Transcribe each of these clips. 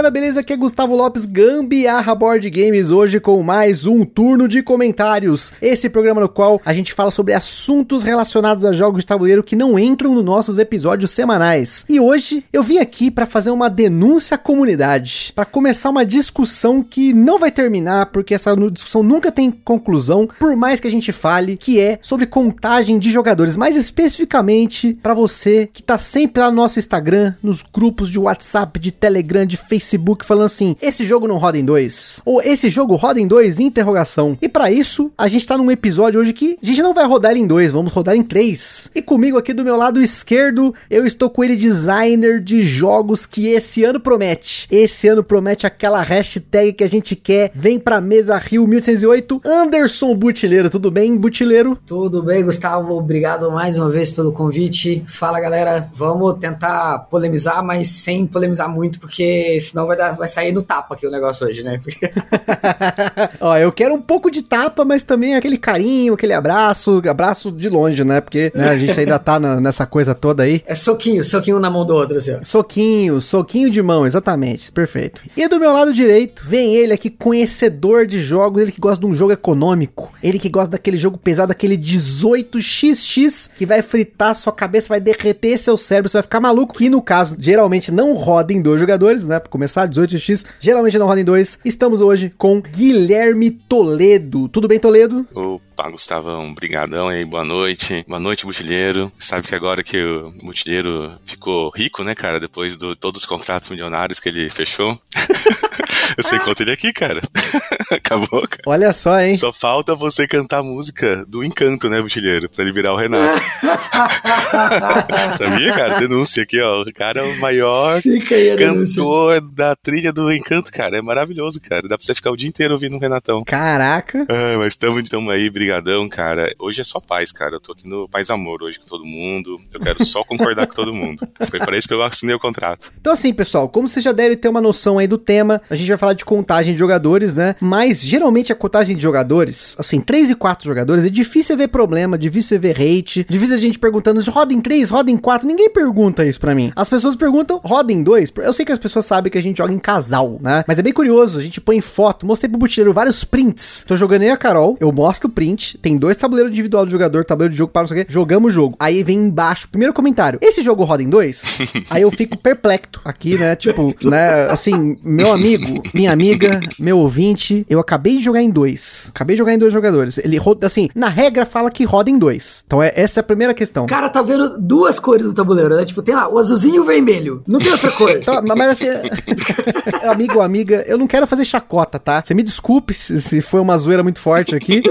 Galera, beleza? Aqui é Gustavo Lopes, Gambiarra Board Games, hoje com mais um turno de comentários. Esse programa no qual a gente fala sobre assuntos relacionados a jogos de tabuleiro que não entram nos nossos episódios semanais. E hoje eu vim aqui para fazer uma denúncia à comunidade, para começar uma discussão que não vai terminar, porque essa discussão nunca tem conclusão, por mais que a gente fale, que é sobre contagem de jogadores, mais especificamente para você que tá sempre lá no nosso Instagram, nos grupos de WhatsApp, de Telegram, de Facebook falando assim: esse jogo não roda em dois. Ou esse jogo roda em dois? Interrogação. E para isso, a gente tá num episódio hoje que a gente não vai rodar ele em dois, vamos rodar em três. E comigo aqui do meu lado esquerdo, eu estou com ele, designer de jogos que esse ano promete. Esse ano promete aquela hashtag que a gente quer. Vem pra mesa Rio 1808. Anderson Butileiro, tudo bem, Butileiro? Tudo bem, Gustavo. Obrigado mais uma vez pelo convite. Fala, galera. Vamos tentar polemizar, mas sem polemizar muito, porque senão vai, dar, vai sair no tapa aqui o negócio hoje, né? Ó, eu quero um pouco de tapa, mas também aquele carinho, aquele abraço, abraço de longe, né? Porque né, a gente ainda tá na, nessa coisa toda aí. É soquinho, soquinho na mão do outro, assim, ó. Soquinho, soquinho de mão, exatamente. Perfeito. E do meu lado direito, vem ele aqui, conhecedor de jogos, ele que gosta de um jogo econômico, ele que gosta daquele jogo pesado, aquele 18xx, que vai fritar sua cabeça, vai derreter seu cérebro, você vai ficar maluco, que no caso, geralmente não roda em dois jogadores, né? Pra começar, 18x, geralmente não roda em dois. Estamos hoje com Guilherme Toledo. Tudo bem, Toledo? Opa, Gustavão, brigadão aí, boa noite. Boa noite, Mutilheiro. Sabe que agora que o Mutilheiro ficou rico, né, cara, depois de todos os contratos milionários que ele fechou, eu sei quanto ele aqui, cara. Acabou, cara. Olha só, hein? Só falta você cantar a música do Encanto, né, Mutilheiro, pra ele virar o Renato. Sabia, cara? Denúncia aqui, ó. O cara é o maior cantor da trilha do Encanto, cara. É maravilhoso, cara. Dá pra você ficar o dia inteiro ouvindo o Renatão. Caraca. Ah, mas tamo, tamo aí, brigadão, cara. Hoje é só paz, cara. Eu tô aqui no Paz Amor hoje com todo mundo. Eu quero só concordar com todo mundo. Foi para isso que eu assinei o contrato. Então assim, pessoal, como vocês já devem ter uma noção aí do tema, a gente vai falar de contagem de jogadores, né? Mas geralmente a contagem de jogadores, assim, 3 e 4 jogadores, é difícil ver problema, difícil ver hate, difícil a gente perguntando, roda em 3, roda em 4, ninguém pergunta isso pra mim. As pessoas perguntam, roda em 2, eu sei que as pessoas sabem que a gente joga em casal, né? Mas é bem curioso, a gente põe foto, mostrei pro Butileiro vários prints. Tô jogando aí a Carol, eu mostro o print, tem dois tabuleiros individual do jogador, tabuleiro de jogo para não sei o quê, jogamos o jogo. Aí vem embaixo, primeiro comentário, esse jogo roda em 2? aí eu fico perplexo aqui, né? Tipo, né? Assim, meu amigo, minha amiga, meu ouvinte, eu acabei de jogar em dois. Acabei de jogar em dois jogadores. Ele roda, assim, na regra fala que roda em dois. Então é, essa é a primeira questão. Cara, tá vendo duas cores do tabuleiro, né? Tipo, tem lá o azulzinho e o vermelho. Não tem outra cor. Tá, mas assim, amigo ou amiga, eu não quero fazer chacota, tá? Você me desculpe se, se foi uma zoeira muito forte aqui,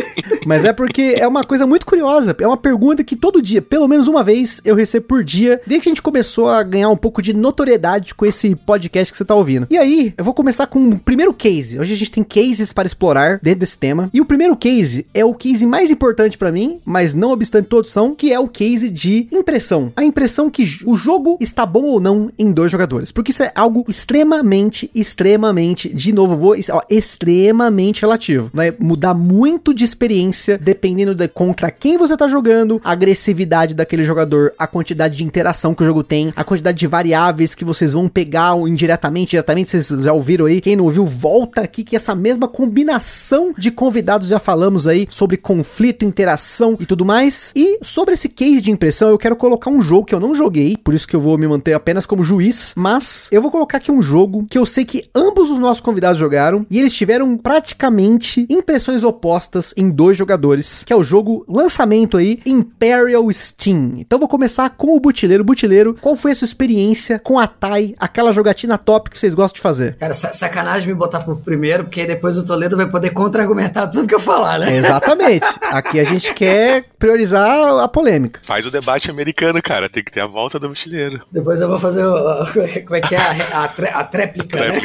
mas é porque é uma coisa muito curiosa. É uma pergunta que todo dia, pelo menos uma vez, eu recebo por dia, desde que a gente começou a ganhar um pouco de notoriedade com esse podcast que você tá ouvindo. E aí, eu vou começar com o primeiro case. Hoje a gente tem cases para explorar dentro desse tema. E o primeiro case é o case mais importante para mim, mas não obstante todos são, que é o case de impressão. A impressão que o jogo está bom ou não em dois jogadores. Porque isso é algo extremamente, extremamente, de novo, vou, ó, extremamente relativo. Vai mudar muito de experiência dependendo de contra quem você tá jogando, a agressividade daquele jogador, a quantidade de interação que o jogo tem, a quantidade de variáveis que vocês vão pegar indiretamente, diretamente, vocês já ouviram aí. Quem não ouviu, volta aqui que essa mesma combinação de convidados já falamos aí sobre conflito, interação e tudo mais. E sobre esse case de impressão, eu quero colocar um jogo que eu não joguei, por isso que eu vou me manter apenas como juiz, mas eu vou colocar aqui um jogo que eu sei que ambos os nossos convidados jogaram e eles tiveram praticamente impressões opostas em dois jogadores, que é o jogo lançamento aí Imperial Steam. Então eu vou começar com o Butileiro. Butileiro, qual foi a sua experiência com a Tai, aquela jogatina top que vocês gostam de fazer? Cara, sacanagem me botar por primeiro, porque depois o Toledo vai poder contra-argumentar tudo que eu falar, né? Exatamente. Aqui a gente quer priorizar a polêmica. Faz o debate americano, cara. Tem que ter a volta do mochileiro. Depois eu vou fazer o. Como é que é? A, a, a tréplica, né?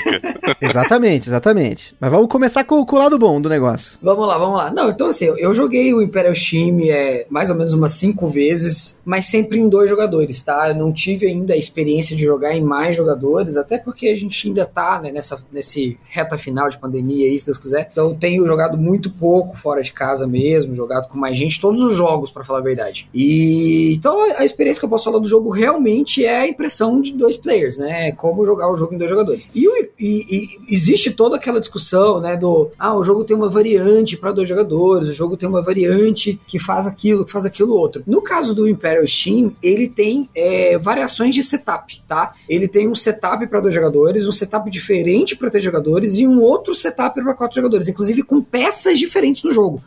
exatamente, exatamente. Mas vamos começar com, com, o lado bom do negócio. Vamos lá, vamos lá. Não, então assim, eu, eu joguei o Imperial Steam é, mais ou menos umas cinco vezes, mas sempre em dois jogadores, tá? Eu não tive ainda a experiência de jogar em mais jogadores, até porque a gente ainda tá né, nessa nesse reta final de pandemia aí, se Deus quiser. Então eu tenho jogado muito pouco fora de casa mesmo, jogado com mais gente, todos os jogos, para falar a verdade. E então a experiência que eu posso falar do jogo realmente é a impressão de dois players, né? Como jogar o jogo em dois jogadores. E, e, e existe toda aquela discussão, né? Do ah, o jogo tem uma variante para dois jogadores, o jogo tem uma variante que faz aquilo, que faz aquilo outro. No caso do Imperial Steam, ele tem é, variações de setup, tá? Ele tem um setup para dois jogadores, um setup diferente para três jogadores e um outro setup para quatro jogadores, inclusive com peças diferentes no jogo.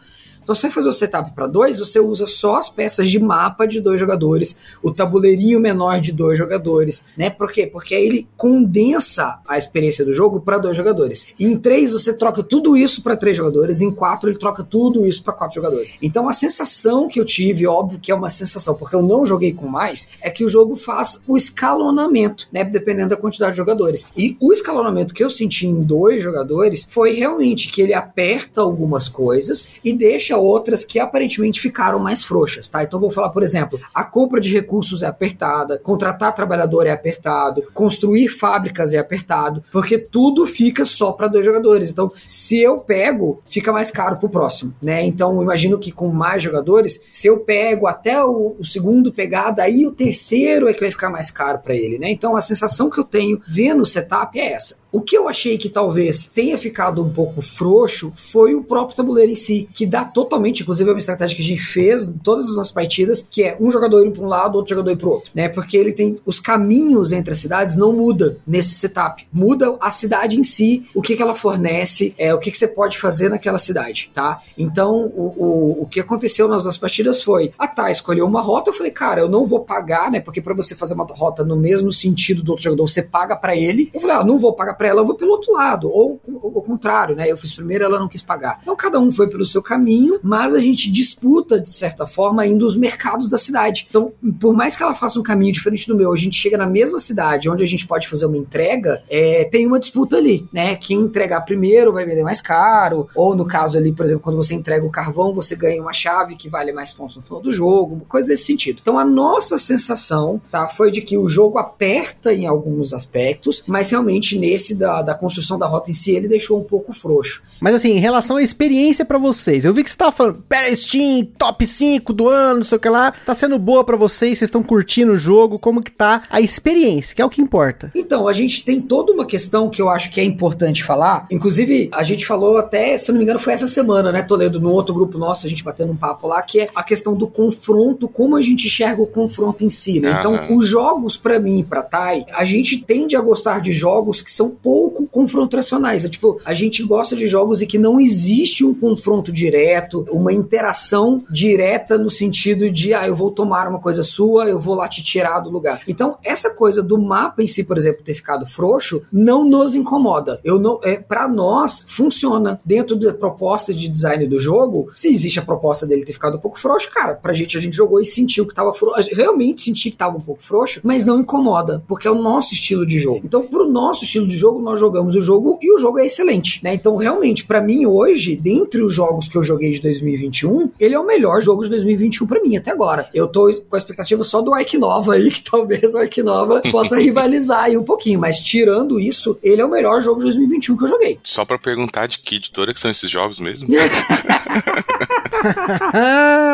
Então, se você fazer o setup para dois, você usa só as peças de mapa de dois jogadores, o tabuleirinho menor de dois jogadores, né? Por quê? Porque aí ele condensa a experiência do jogo para dois jogadores. Em três, você troca tudo isso para três jogadores, em quatro, ele troca tudo isso para quatro jogadores. Então, a sensação que eu tive, óbvio que é uma sensação, porque eu não joguei com mais, é que o jogo faz o escalonamento, né? Dependendo da quantidade de jogadores. E o escalonamento que eu senti em dois jogadores foi realmente que ele aperta algumas coisas e deixa outras que aparentemente ficaram mais frouxas, tá? Então vou falar, por exemplo, a compra de recursos é apertada, contratar trabalhador é apertado, construir fábricas é apertado, porque tudo fica só para dois jogadores. Então, se eu pego, fica mais caro pro próximo, né? Então, imagino que com mais jogadores, se eu pego até o, o segundo pegar, daí o terceiro é que vai ficar mais caro para ele, né? Então, a sensação que eu tenho vendo o setup é essa. O que eu achei que talvez tenha ficado um pouco frouxo foi o próprio tabuleiro em si, que dá totalmente, inclusive é uma estratégia que a gente fez em todas as nossas partidas, que é um jogador indo para um lado, outro jogador ir para outro, né? Porque ele tem os caminhos entre as cidades não muda nesse setup, muda a cidade em si, o que, que ela fornece, é o que, que você pode fazer naquela cidade, tá? Então o, o, o que aconteceu nas nossas partidas foi a Tá escolheu uma rota, eu falei, cara, eu não vou pagar, né? Porque para você fazer uma rota no mesmo sentido do outro jogador, você paga para ele. Eu falei, ah, não vou pagar para ela, eu vou pelo outro lado. Ou o contrário, né? Eu fiz primeiro, ela não quis pagar. Então cada um foi pelo seu caminho, mas a gente disputa, de certa forma, ainda os mercados da cidade. Então, por mais que ela faça um caminho diferente do meu, a gente chega na mesma cidade onde a gente pode fazer uma entrega, é, tem uma disputa ali, né? Quem entregar primeiro vai vender mais caro, ou no caso ali, por exemplo, quando você entrega o carvão, você ganha uma chave que vale mais pontos no final do jogo, coisa desse sentido. Então a nossa sensação, tá, foi de que o jogo aperta em alguns aspectos, mas realmente nesse da, da construção da rota em si, ele deixou um pouco frouxo. Mas assim, em relação à experiência para vocês, eu vi que você tava falando, pera Steam, top 5 do ano, não sei o que lá, tá sendo boa para vocês, vocês estão curtindo o jogo, como que tá a experiência, que é o que importa. Então, a gente tem toda uma questão que eu acho que é importante falar, inclusive a gente falou até, se eu não me engano, foi essa semana, né, Toledo, no outro grupo nosso, a gente batendo um papo lá, que é a questão do confronto, como a gente enxerga o confronto em si, né? Então, os jogos para mim e pra Tai, a gente tende a gostar de jogos que são pouco confrontacionais. É, tipo, a gente gosta de jogos em que não existe um confronto direto, uma interação direta no sentido de, ah, eu vou tomar uma coisa sua, eu vou lá te tirar do lugar. Então, essa coisa do mapa em si, por exemplo, ter ficado frouxo, não nos incomoda. Eu não, é, para nós, funciona dentro da proposta de design do jogo. Se existe a proposta dele ter ficado um pouco frouxo, cara, pra gente a gente jogou e sentiu que tava frouxo. Realmente senti que tava um pouco frouxo, mas não incomoda, porque é o nosso estilo de jogo. Então, pro nosso estilo de jogo, nós jogamos o jogo e o jogo é excelente, né? Então, realmente, para mim hoje, dentre os jogos que eu joguei de 2021, ele é o melhor jogo de 2021 para mim até agora. Eu tô com a expectativa só do Ark Nova aí, que talvez o Ark Nova possa rivalizar aí um pouquinho, mas tirando isso, ele é o melhor jogo de 2021 que eu joguei. Só para perguntar de que editora que são esses jogos mesmo?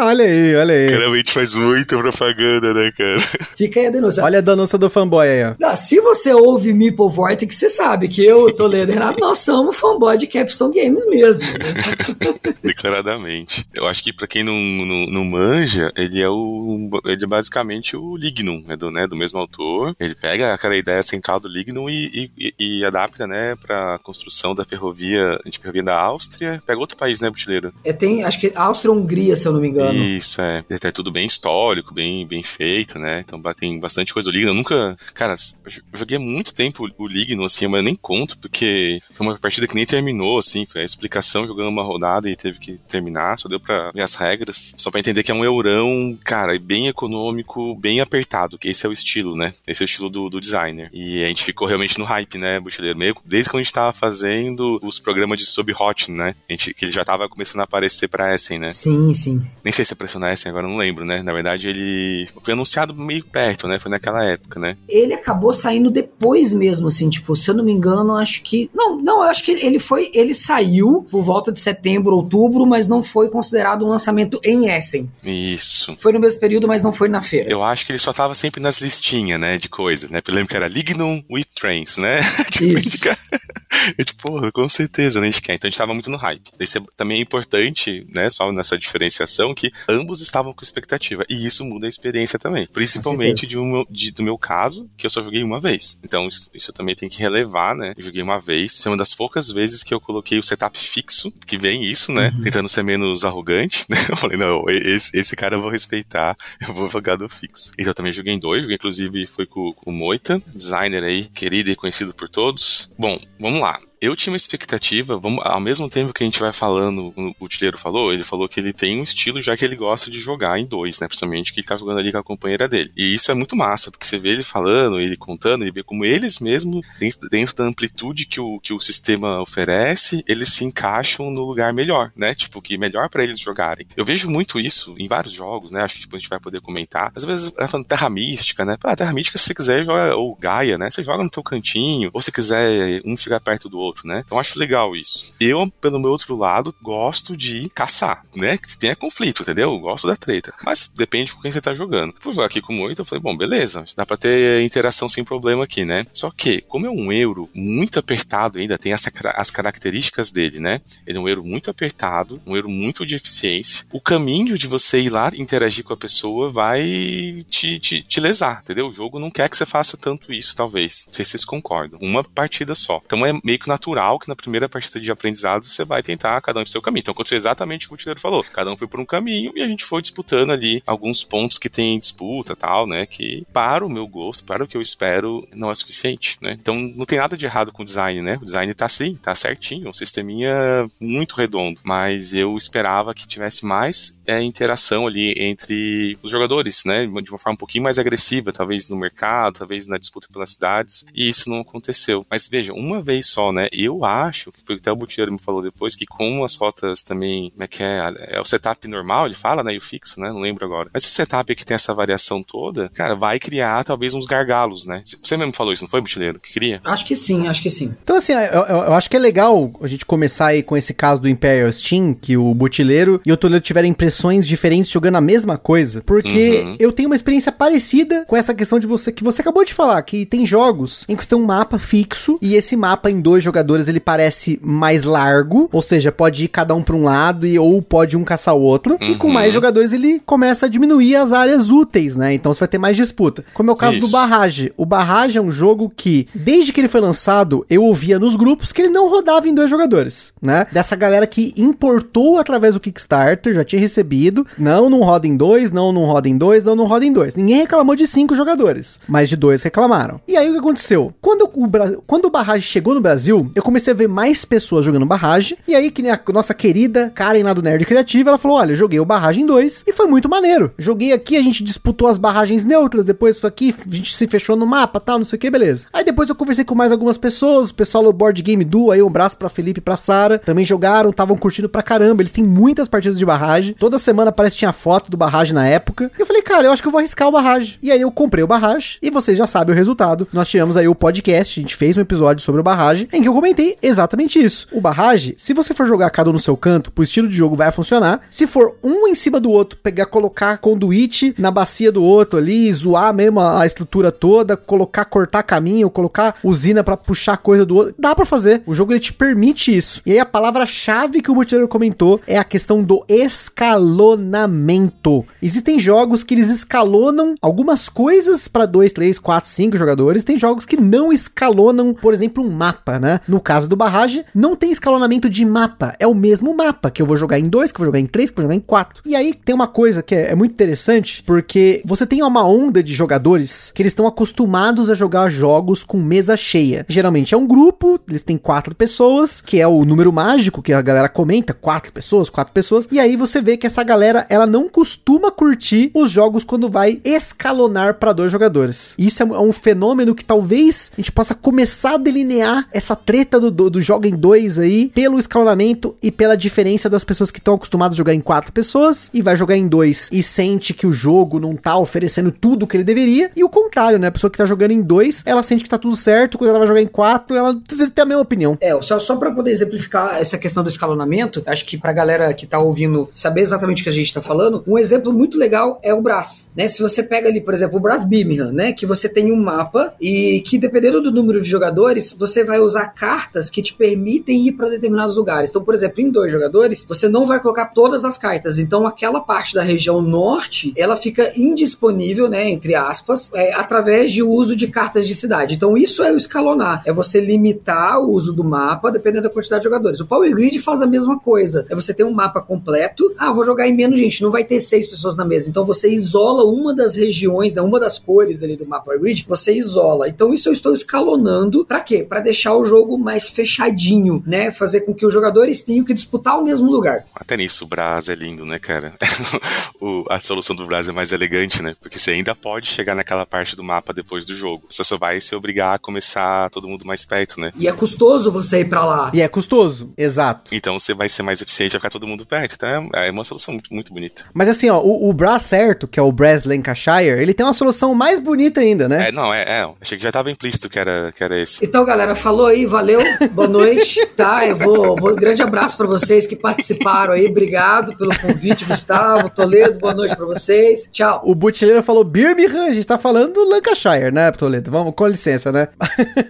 olha aí, olha aí. Claramente faz muita propaganda, né, cara? Fica aí a denúncia. Olha a denúncia do fanboy aí, ó. Não, se você ouve Meeple Vortex, você sabe que eu, Toledo e Renato, nós somos fanboy de Capstone Games mesmo. Né? Declaradamente. Eu acho que pra quem não, não, não, manja, ele é o. Ele é basicamente o Lignum, né do, né, do mesmo autor. Ele pega aquela ideia central do Lignum e, e, e adapta, né, pra construção da ferrovia, de ferrovia da Áustria. Pega outro país, né, Butileiro? É, tem, acho que Áustria-Hungria, se eu não me engano. Isso, é. É tudo bem histórico, bem, bem feito, né? Então tem bastante coisa do Lignum. Eu nunca. Cara, eu joguei muito tempo o Lignum, assim, mas eu nem conto, porque foi uma partida que nem terminou, assim. Foi a explicação jogando uma rodada e teve que terminar, só deu pra ver as regras. Só pra entender que é um eurão, cara, bem econômico, bem apertado, que esse é o estilo, né? Esse é o estilo do, do designer. E a gente ficou realmente no hype, né, Buchileiro? Meio desde quando a gente tava fazendo os programas de sub-hot, né? A gente, que ele já tava começando a aparecer pra Essen, né? Sim, sim. Nem sei se é Persona Essen, agora não lembro, né? Na verdade, ele foi anunciado meio perto, né? Foi naquela época, né? Ele acabou saindo depois mesmo, assim, tipo, se eu não me engano, acho que. Não, não, eu acho que ele foi. Ele saiu por volta de setembro, outubro, mas não foi considerado um lançamento em Essen. Isso. Foi no mesmo período, mas não foi na feira. Eu acho que ele só tava sempre nas listinhas, né? De coisas, né? Eu lembro que era Lignum Whip Trains, né? Isso. Eu, tipo, porra, com certeza, né? A gente quer. Então a gente tava muito no hype. Isso é, também é importante, né? Só nessa diferenciação, que ambos estavam com expectativa. E isso muda a experiência também. Principalmente de um, de, do meu caso, que eu só joguei uma vez. Então isso, isso eu também tenho que relevar, né? Eu joguei uma vez. Foi uma das poucas vezes que eu coloquei o setup fixo, que vem isso, né? Uhum. Tentando ser menos arrogante, né? Eu falei, não, esse, esse cara eu vou respeitar, eu vou jogar do fixo. Então eu também joguei em dois, joguei inclusive foi com, com o Moita, designer aí, querido e conhecido por todos. Bom, vamos lá eu tinha uma expectativa, vamos, ao mesmo tempo que a gente vai falando, o Tileiro falou, ele falou que ele tem um estilo já que ele gosta de jogar em dois, né? Principalmente que ele tá jogando ali com a companheira dele. E isso é muito massa, porque você vê ele falando, ele contando, ele vê como eles mesmos, dentro, dentro da amplitude que o, que o sistema oferece, eles se encaixam no lugar melhor, né? Tipo, que melhor para eles jogarem. Eu vejo muito isso em vários jogos, né? Acho que depois a gente vai poder comentar. Às vezes, é falando Terra Mística, né? Ah, Terra Mística, se você quiser, joga, ou Gaia, né? Você joga no teu cantinho, ou se quiser um chegar perto do outro outro, né? Então acho legal isso. Eu, pelo meu outro lado, gosto de caçar, né? Que tenha conflito, entendeu? Eu gosto da treta. Mas depende com quem você tá jogando. Fui jogar aqui com muito, eu falei, bom, beleza, dá pra ter interação sem problema aqui, né? Só que, como é um euro muito apertado ainda, tem essa, as características dele, né? Ele é um euro muito apertado, um euro muito de eficiência. O caminho de você ir lá interagir com a pessoa vai te, te, te lesar, entendeu? O jogo não quer que você faça tanto isso, talvez. Não sei se vocês concordam. Uma partida só. Então é meio que natural natural que na primeira partida de aprendizado você vai tentar cada um pro seu caminho. Então aconteceu exatamente o que o Tileiro falou. Cada um foi por um caminho e a gente foi disputando ali alguns pontos que tem disputa tal, né? Que para o meu gosto, para o que eu espero, não é suficiente, né? Então não tem nada de errado com o design, né? O design tá sim, tá certinho, um sisteminha muito redondo, mas eu esperava que tivesse mais é, interação ali entre os jogadores, né? De uma forma um pouquinho mais agressiva, talvez no mercado, talvez na disputa pelas cidades, e isso não aconteceu. Mas veja, uma vez só, né? Eu acho, que foi até o Butiero me falou depois, que com as rotas também, como é que é? É o setup normal, ele fala, né? E o fixo, né? Não lembro agora. Mas esse setup que tem essa variação toda, cara, vai criar talvez uns gargalos, né? Você mesmo falou isso, não foi, Butileiro? Que queria? Acho que sim, acho que sim. Então, assim, eu, eu, eu, acho que é legal a gente começar aí com esse caso do Imperial Steam, que o Butileiro e o Toledo tiveram impressões diferentes jogando a mesma coisa, porque uhum. eu tenho uma experiência parecida com essa questão de você, que você acabou de falar, que tem jogos em que você tem um mapa fixo e esse mapa em dois jogadores jogadores ele parece mais largo, ou seja, pode ir cada um para um lado e ou pode um caçar o outro. Uhum. E com mais uhum. jogadores ele começa a diminuir as áreas úteis, né? Então você vai ter mais disputa. Como é o caso Isso. do Barrage. O Barrage é um jogo que, desde que ele foi lançado, eu ouvia nos grupos que ele não rodava em dois jogadores, né? Dessa galera que importou através do Kickstarter, já tinha recebido. Não, não roda em dois, não, não roda em dois, não, não roda em dois. Ninguém reclamou de cinco jogadores, mas de dois reclamaram. E aí o que aconteceu? Quando o, Quando o Barrage chegou no Brasil, eu comecei a ver mais pessoas jogando Barrage. E aí, que nem a nossa querida Karen lá do Nerd Criativo, ela falou: Olha, eu joguei o Barragem 2 e foi muito maneiro. Joguei aqui, a gente disputou as barragens neutras, depois foi aqui, a gente se fechou no mapa tal, não sei o que, beleza. Aí depois eu conversei com mais algumas pessoas, o pessoal do Board Game Duo, aí um abraço pra Felipe e pra Sara, também jogaram, estavam curtindo pra caramba. Eles têm muitas partidas de barragem. Toda semana parece que tinha foto do barragem na época. E eu falei, cara, eu acho que eu vou arriscar o barragem. E aí eu comprei o barragem e vocês já sabem o resultado. Nós tivemos aí o podcast, a gente fez um episódio sobre o barragem, em que eu comentei exatamente isso. O barrage, se você for jogar cada um no seu canto, pro estilo de jogo vai funcionar. Se for um em cima do outro, pegar, colocar conduíte na bacia do outro ali, zoar mesmo a, a estrutura toda, colocar, cortar caminho, colocar usina para puxar coisa do outro, dá para fazer. O jogo ele te permite isso. E aí a palavra-chave que o Multiplayer comentou é a questão do escalonamento. Existem jogos que eles escalonam algumas coisas para 2, 3, 4, 5 jogadores. Tem jogos que não escalonam, por exemplo, um mapa, né? No caso do Barrage, não tem escalonamento de mapa. É o mesmo mapa que eu vou jogar em 2, que eu vou jogar em 3, que eu vou jogar em 4. E aí tem uma coisa que é, é muito interessante, porque você tem uma onda de jogadores que eles estão acostumados a jogar jogos com mesa cheia. Geralmente é um grupo, eles têm quatro pessoas, que é o número mágico que a galera comenta, quatro pessoas, quatro pessoas. E aí você vê que essa galera, ela não costuma curtir os jogos quando vai escalonar para dois jogadores. Isso é um fenômeno que talvez a gente possa começar a delinear essa treta do, do, do jogo em dois aí, pelo escalonamento e pela diferença das pessoas que estão acostumadas a jogar em quatro pessoas e vai jogar em dois e sente que o jogo não tá oferecendo tudo que ele deveria. E o contrário, né? A pessoa que tá jogando em dois, ela sente que tá tudo certo, quando ela vai jogar em quatro, ela às vezes tem a mesma opinião. É, só, só para poder exemplificar essa questão do escalonamento, acho que pra galera que tá ouvindo saber exatamente o que a gente tá falando, um exemplo muito legal é o Brás, né? Se você pega ali, por exemplo, o Brás Birmingham, né? Que você tem um mapa e que dependendo do número de jogadores, você vai usar cartas que te permitem ir para determinados lugares. Então, por exemplo, em dois jogadores, você não vai colocar todas as cartas. Então, aquela parte da região norte, ela fica indisponível, né? Entre aspas, é, através de uso de cartas de cidade. Então, isso é o escalonar. É você limitar o uso do mapa dependendo da quantidade de jogadores. O Power Grid faz a mesma coisa. É você ter um mapa completo. Ah, vou jogar em menos gente. Não vai ter seis pessoas na mesa. Então, você isola uma das regiões, né, uma das cores ali do mapa Power Grid. Você isola. Então, isso eu estou escalonando. Para quê? Para deixar o jogo mais fechadinho, né? Fazer com que os jogadores tenham que disputar o mesmo lugar. Até nisso, o Brás é lindo, né, cara? o, a solução do Brás é mais elegante, né? Porque você ainda pode chegar naquela parte do mapa depois do jogo. Você só vai se obrigar a começar todo mundo mais perto, né? E é custoso você ir para lá. E é custoso, exato. Então você vai ser mais eficiente, vai ficar todo mundo perto. Então é, uma solução muito, muito bonita. Mas assim, ó, o, o Brás certo, que é o Brás Lancashire, ele tem uma solução mais bonita ainda, né? É, não, é, é. Achei que já tava implícito que era, que era esse. Então, galera, falou aí, valeu, boa noite, tá? Eu vou, vou grande abraço para vocês que participaram aí, obrigado pelo convite, Gustavo, Toledo, boa noite para vocês, tchau. O Butileiro falou Birmingham, a gente tá falando do Lancashire, né, Toledo? Vamos, com licença, né?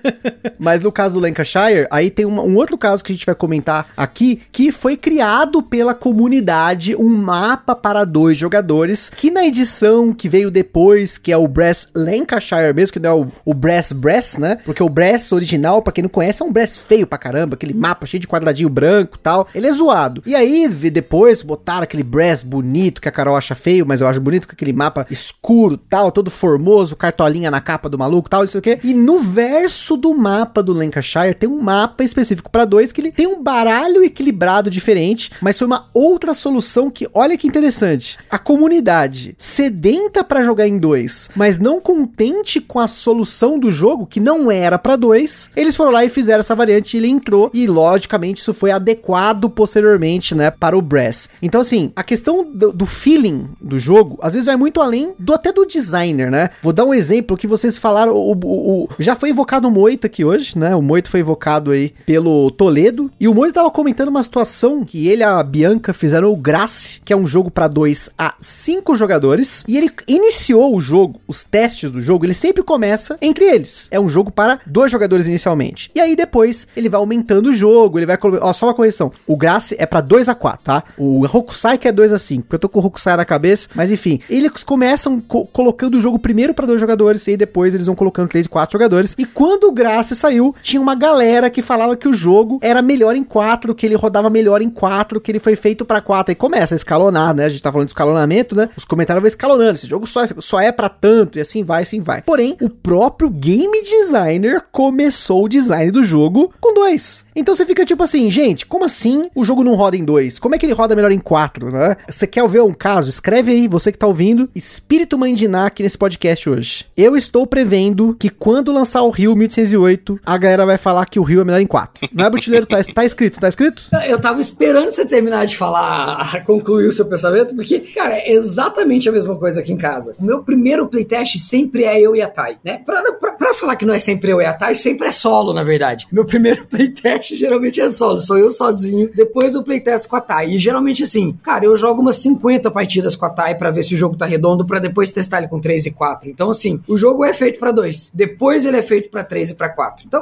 Mas no caso do Lancashire, aí tem uma, um outro caso que a gente vai comentar aqui, que foi criado pela comunidade um mapa para dois jogadores, que na edição que veio depois, que é o Brass Lancashire mesmo, que não é o, o Brass Brass, né? Porque o Brass original, para quem não conhece, é um Brass feio pra caramba, aquele mapa cheio de quadradinho branco tal. Ele é zoado. E aí, depois, botaram aquele Brass bonito, que a Carol acha feio, mas eu acho bonito, com aquele mapa escuro tal, todo formoso, cartolinha na capa do maluco tal, isso aqui. E no verso do mapa do Lancashire tem um mapa específico para dois que ele tem um baralho equilibrado diferente, mas foi uma outra solução que, olha que interessante. A comunidade sedenta para jogar em dois, mas não contente com a solução do jogo, que não era para dois, eles foram lá e fizeram essa variante ele entrou. E logicamente isso foi adequado posteriormente, né, para o Brass. Então, assim, a questão do, do feeling do jogo, às vezes vai muito além do até do designer, né? Vou dar um exemplo que vocês falaram. O, o, o já foi invocado o Moito aqui hoje, né? O Moito foi invocado aí pelo Toledo. E o Moito tava comentando uma situação que ele e a Bianca fizeram o Grace, que é um jogo para dois a cinco jogadores. E ele iniciou o jogo, os testes do jogo, ele sempre começa entre eles. É um jogo para dois jogadores inicialmente. E aí depois ele vai aumentando o jogo, ele vai. Ó, só uma correção. O Grace é para 2 a 4 tá? O Hokusai que é 2 a 5 porque eu tô com o Hokusai na cabeça, mas enfim. Eles começam co colocando o jogo primeiro para dois jogadores e aí depois eles vão colocando três e quatro jogadores. E quando o Grace saiu, tinha uma galera que falava que o jogo era melhor em 4, que ele rodava melhor em 4, que ele foi feito para 4. Aí começa a escalonar, né? A gente tá falando de escalonamento, né? Os comentários vão escalonando. Esse jogo só, só é para tanto, e assim vai, assim vai. Porém, o próprio game designer começou o design do jogo com dois. Então você fica tipo assim, gente, como assim o jogo não roda em dois? Como é que ele roda melhor em quatro, né? Você quer ver um caso? Escreve aí, você que tá ouvindo, espírito mandinar aqui nesse podcast hoje. Eu estou prevendo que quando lançar o Rio 1808, a galera vai falar que o Rio é melhor em quatro. Não é, Butileiro? Tá, tá escrito, tá escrito? Eu tava esperando você terminar de falar, concluir o seu pensamento, porque, cara, é exatamente a mesma coisa aqui em casa. O meu primeiro playtest sempre é eu e a Thay, né? Pra, pra, pra falar que não é sempre eu e a Thay, sempre é solo, na verdade. Meu primeiro playtest geralmente é solo, sou eu sozinho, depois o playtest com a Thay. E geralmente assim, cara, eu jogo umas 50 partidas com a Thay pra ver se o jogo tá redondo, pra depois testar ele com 3 e 4. Então, assim, o jogo é feito pra 2. Depois ele é feito pra 3 e pra 4. Então,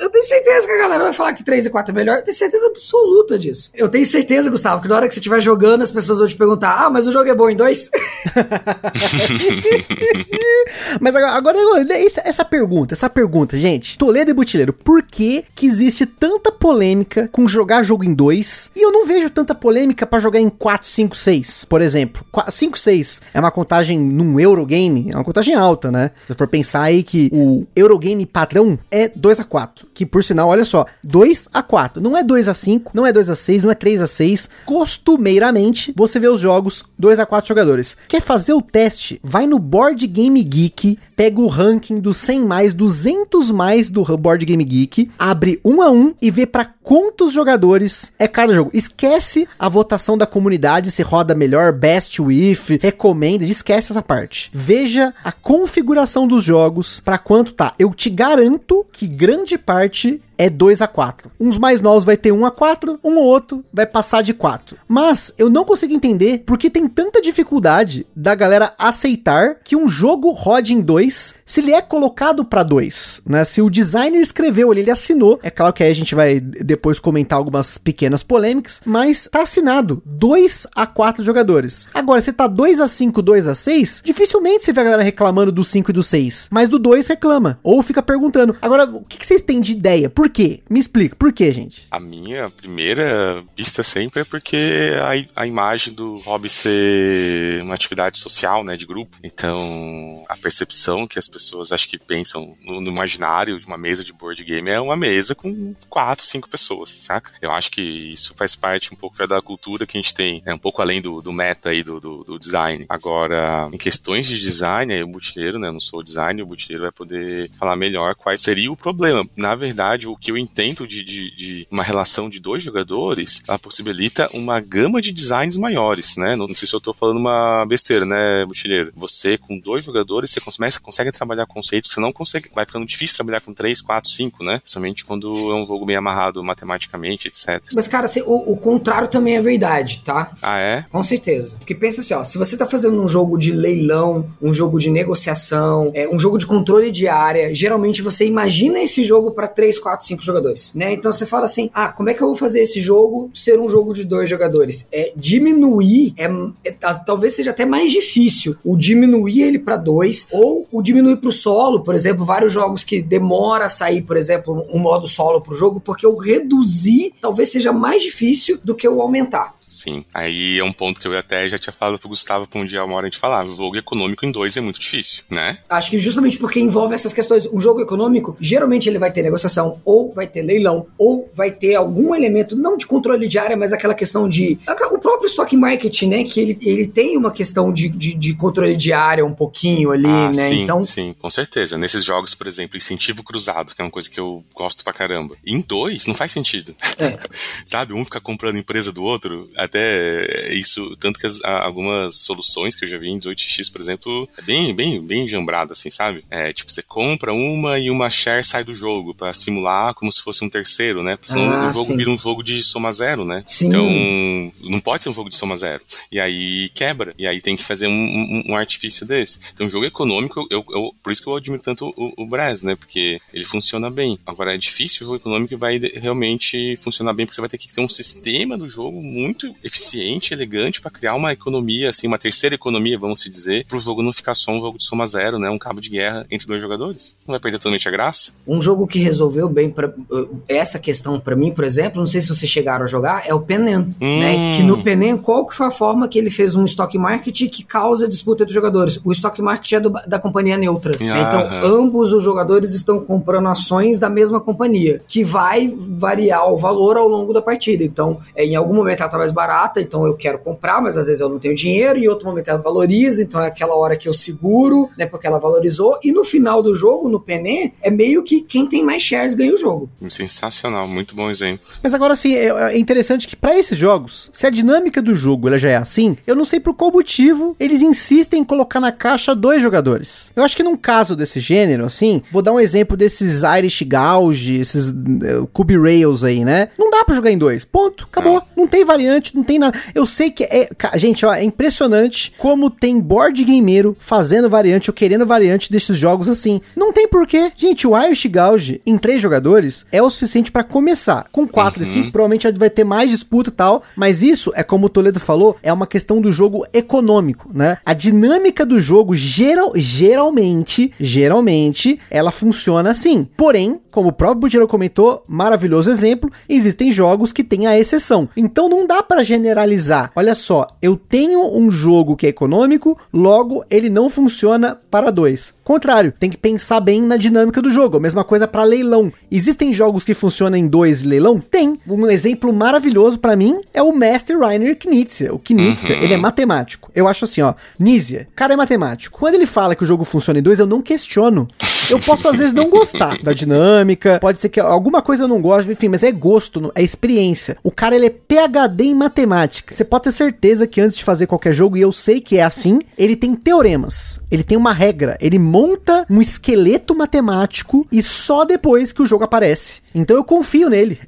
eu tenho certeza que a galera vai falar que 3 e 4 é melhor. Eu tenho certeza absoluta disso. Eu tenho certeza, Gustavo, que na hora que você estiver jogando, as pessoas vão te perguntar: ah, mas o jogo é bom em 2? mas agora, agora, essa pergunta, essa pergunta, gente, Toledo e Butileiro, por que que existe tanta polêmica com jogar jogo em 2? E eu não vejo tanta polêmica para jogar em 4, 5, 6, por exemplo. 5, 6 é uma contagem num Eurogame, é uma contagem alta, né? Se for pensar aí que o Eurogame padrão é 2 a 4 que por sinal, olha só, 2 a 4 não é 2 a 5 não é 2 a 6 não é 3 a 6 Costumeiramente, você vê os jogos 2 a 4 jogadores. Quer fazer o teste? Vai no Board Game Geek, pega o ranking dos 100 mais, 200 mais do Board Game Geek Magic, abre um a um e vê para quantos jogadores é cada jogo. Esquece a votação da comunidade se roda melhor, best with, recomenda, esquece essa parte. Veja a configuração dos jogos para quanto tá. Eu te garanto que grande parte é 2 a 4. Uns mais novos vai ter 1 a 4, um ou outro vai passar de 4. Mas eu não consigo entender por que tem tanta dificuldade da galera aceitar que um jogo rode em 2 se ele é colocado para 2, né? Se o designer escreveu ali, ele assinou. É claro que aí a gente vai depois comentar algumas pequenas polêmicas, mas tá assinado 2 a 4 jogadores. Agora, se tá 2 a 5, 2 a 6, dificilmente você vê a galera reclamando do 5 e do 6, mas do 2 reclama ou fica perguntando. Agora, o que, que vocês têm de ideia? Por quê? Me explica, por quê, gente? A minha primeira pista sempre é porque a, a imagem do hobby ser uma atividade social, né, de grupo. Então, a percepção que as pessoas acho que pensam no, no imaginário de uma mesa de board game é uma mesa com quatro, cinco pessoas, saca? Eu acho que isso faz parte um pouco da cultura que a gente tem, é um pouco além do, do meta aí do, do, do, design. Agora, em questões de design, aí o butileiro, né, eu não sou designer, o butileiro vai poder falar melhor qual seria o problema. Na verdade, o o que eu entendo de, de, de, uma relação de dois jogadores, ela possibilita uma gama de designs maiores, né? Não, não sei se eu estou falando uma besteira, né, Butilheiro? Você, com dois jogadores, você consegue, consegue trabalhar conceitos que você não consegue. Vai ficando difícil trabalhar com três, quatro, cinco, né? Somente quando é um jogo bem amarrado matematicamente, etc. Mas, cara, o, o contrário também é verdade, tá? Ah, é? Com certeza. Porque pensa assim, ó, se você tá fazendo um jogo de leilão, um jogo de negociação, é, um jogo de controle de área, geralmente você imagina esse jogo para três, quatro, cinco jogadores, né? Então você fala assim, ah, como é que eu vou fazer esse jogo ser um jogo de dois jogadores? É diminuir, é, é talvez seja até mais difícil o diminuir ele para dois ou o diminuir para o solo, por exemplo, vários jogos que demora a sair, por exemplo, um modo solo para o jogo, porque o reduzir talvez seja mais difícil do que o aumentar. Sim, aí é um ponto que eu até já tinha falado pro Gustavo pra um dia uma hora a gente falar, o jogo econômico em dois é muito difícil, né? Acho que justamente porque envolve essas questões, o jogo econômico, geralmente ele vai ter negociação ou ou vai ter leilão, ou vai ter algum elemento, não de controle de área, mas aquela questão de. O próprio stock market, né? Que ele, ele tem uma questão de, de, de controle de área um pouquinho ali, ah, né? Sim, então... sim, com certeza. Nesses jogos, por exemplo, incentivo cruzado, que é uma coisa que eu gosto pra caramba. Em dois, não faz sentido. É. Sabe? Um fica comprando empresa do outro, até isso, tanto que as, algumas soluções que eu já vi em 18x, por exemplo, é bem, bem, bem jambrado, assim, sabe? É, tipo, você compra uma e uma share sai do jogo para simular como se fosse um terceiro, né? Senão ah, o jogo sim. vira um jogo de soma zero, né? Sim. Então, não pode ser um jogo de soma zero. E aí quebra. E aí tem que fazer um, um, um artifício desse. Então, o jogo econômico, eu, eu, por isso que eu admiro tanto o, o né? Porque ele funciona bem. Agora, é difícil o jogo econômico e vai realmente funcionar bem, porque você vai ter que ter um sistema do jogo muito eficiente, elegante, para criar uma economia, assim, uma terceira economia, vamos se dizer, para o jogo não ficar só um jogo de soma zero, né? Um cabo de guerra entre dois jogadores. Não vai perder totalmente a graça. Um jogo que resolveu bem pra, essa questão para mim, por exemplo, não sei se vocês chegaram a jogar, é o Penem, né? hum. né? Que no Penem, qual que foi a forma que ele fez um stock market que causa disputa entre os jogadores? O stock market é do, da companhia neutra. Né? Então, ambos os jogadores estão comprando ações da mesma companhia, que vai variar o valor ao longo da partida. Então, é, em algum momento ela tá mais barata, então eu quero comprar, mas às vezes eu não tenho dinheiro, em outro momento ela valoriza, então é aquela hora que eu seguro, né? Porque ela valorizou, e no final do jogo, no Penem, é meio que quem tem mais shares ganha o jogo. Sensacional, muito bom exemplo. Mas agora sim, é, é interessante que para esses jogos, se a dinâmica do jogo ela já é assim, eu não sei por qual motivo eles insistem em colocar na caixa dois jogadores. Eu acho que num caso desse gênero, assim, vou dar um exemplo desses Irish Gauge, esses uh, Cube Rails aí, né? Não dá para jogar em dois. Ponto, acabou. Não. não tem variante, não tem nada. Eu sei que é, gente, ó, é impressionante como tem board gameiro fazendo variante ou querendo variante desses jogos assim. Não tem porquê. Gente, o Irish Gauge em três jogadores é o suficiente para começar. Com 4 uhum. e 5, provavelmente vai ter mais disputa e tal, mas isso é como o Toledo falou, é uma questão do jogo econômico, né? A dinâmica do jogo geral, geralmente, geralmente, ela funciona assim. Porém, como o próprio Butiro comentou, maravilhoso exemplo, existem jogos que têm a exceção. Então não dá para generalizar. Olha só, eu tenho um jogo que é econômico, logo ele não funciona para dois. Contrário, tem que pensar bem na dinâmica do jogo. A mesma coisa para leilão. Existem jogos que funcionam em dois leilão? Tem. Um exemplo maravilhoso para mim é o Master Rainer Knizia. O Knizia, uhum. ele é matemático. Eu acho assim, ó, Knizia, cara é matemático. Quando ele fala que o jogo funciona em dois, eu não questiono. Eu posso às vezes não gostar da dinâmica, pode ser que alguma coisa eu não goste, enfim, mas é gosto, é experiência. O cara ele é PhD em matemática. Você pode ter certeza que antes de fazer qualquer jogo, e eu sei que é assim, ele tem teoremas, ele tem uma regra, ele monta um esqueleto matemático e só depois que o jogo aparece. Então eu confio nele.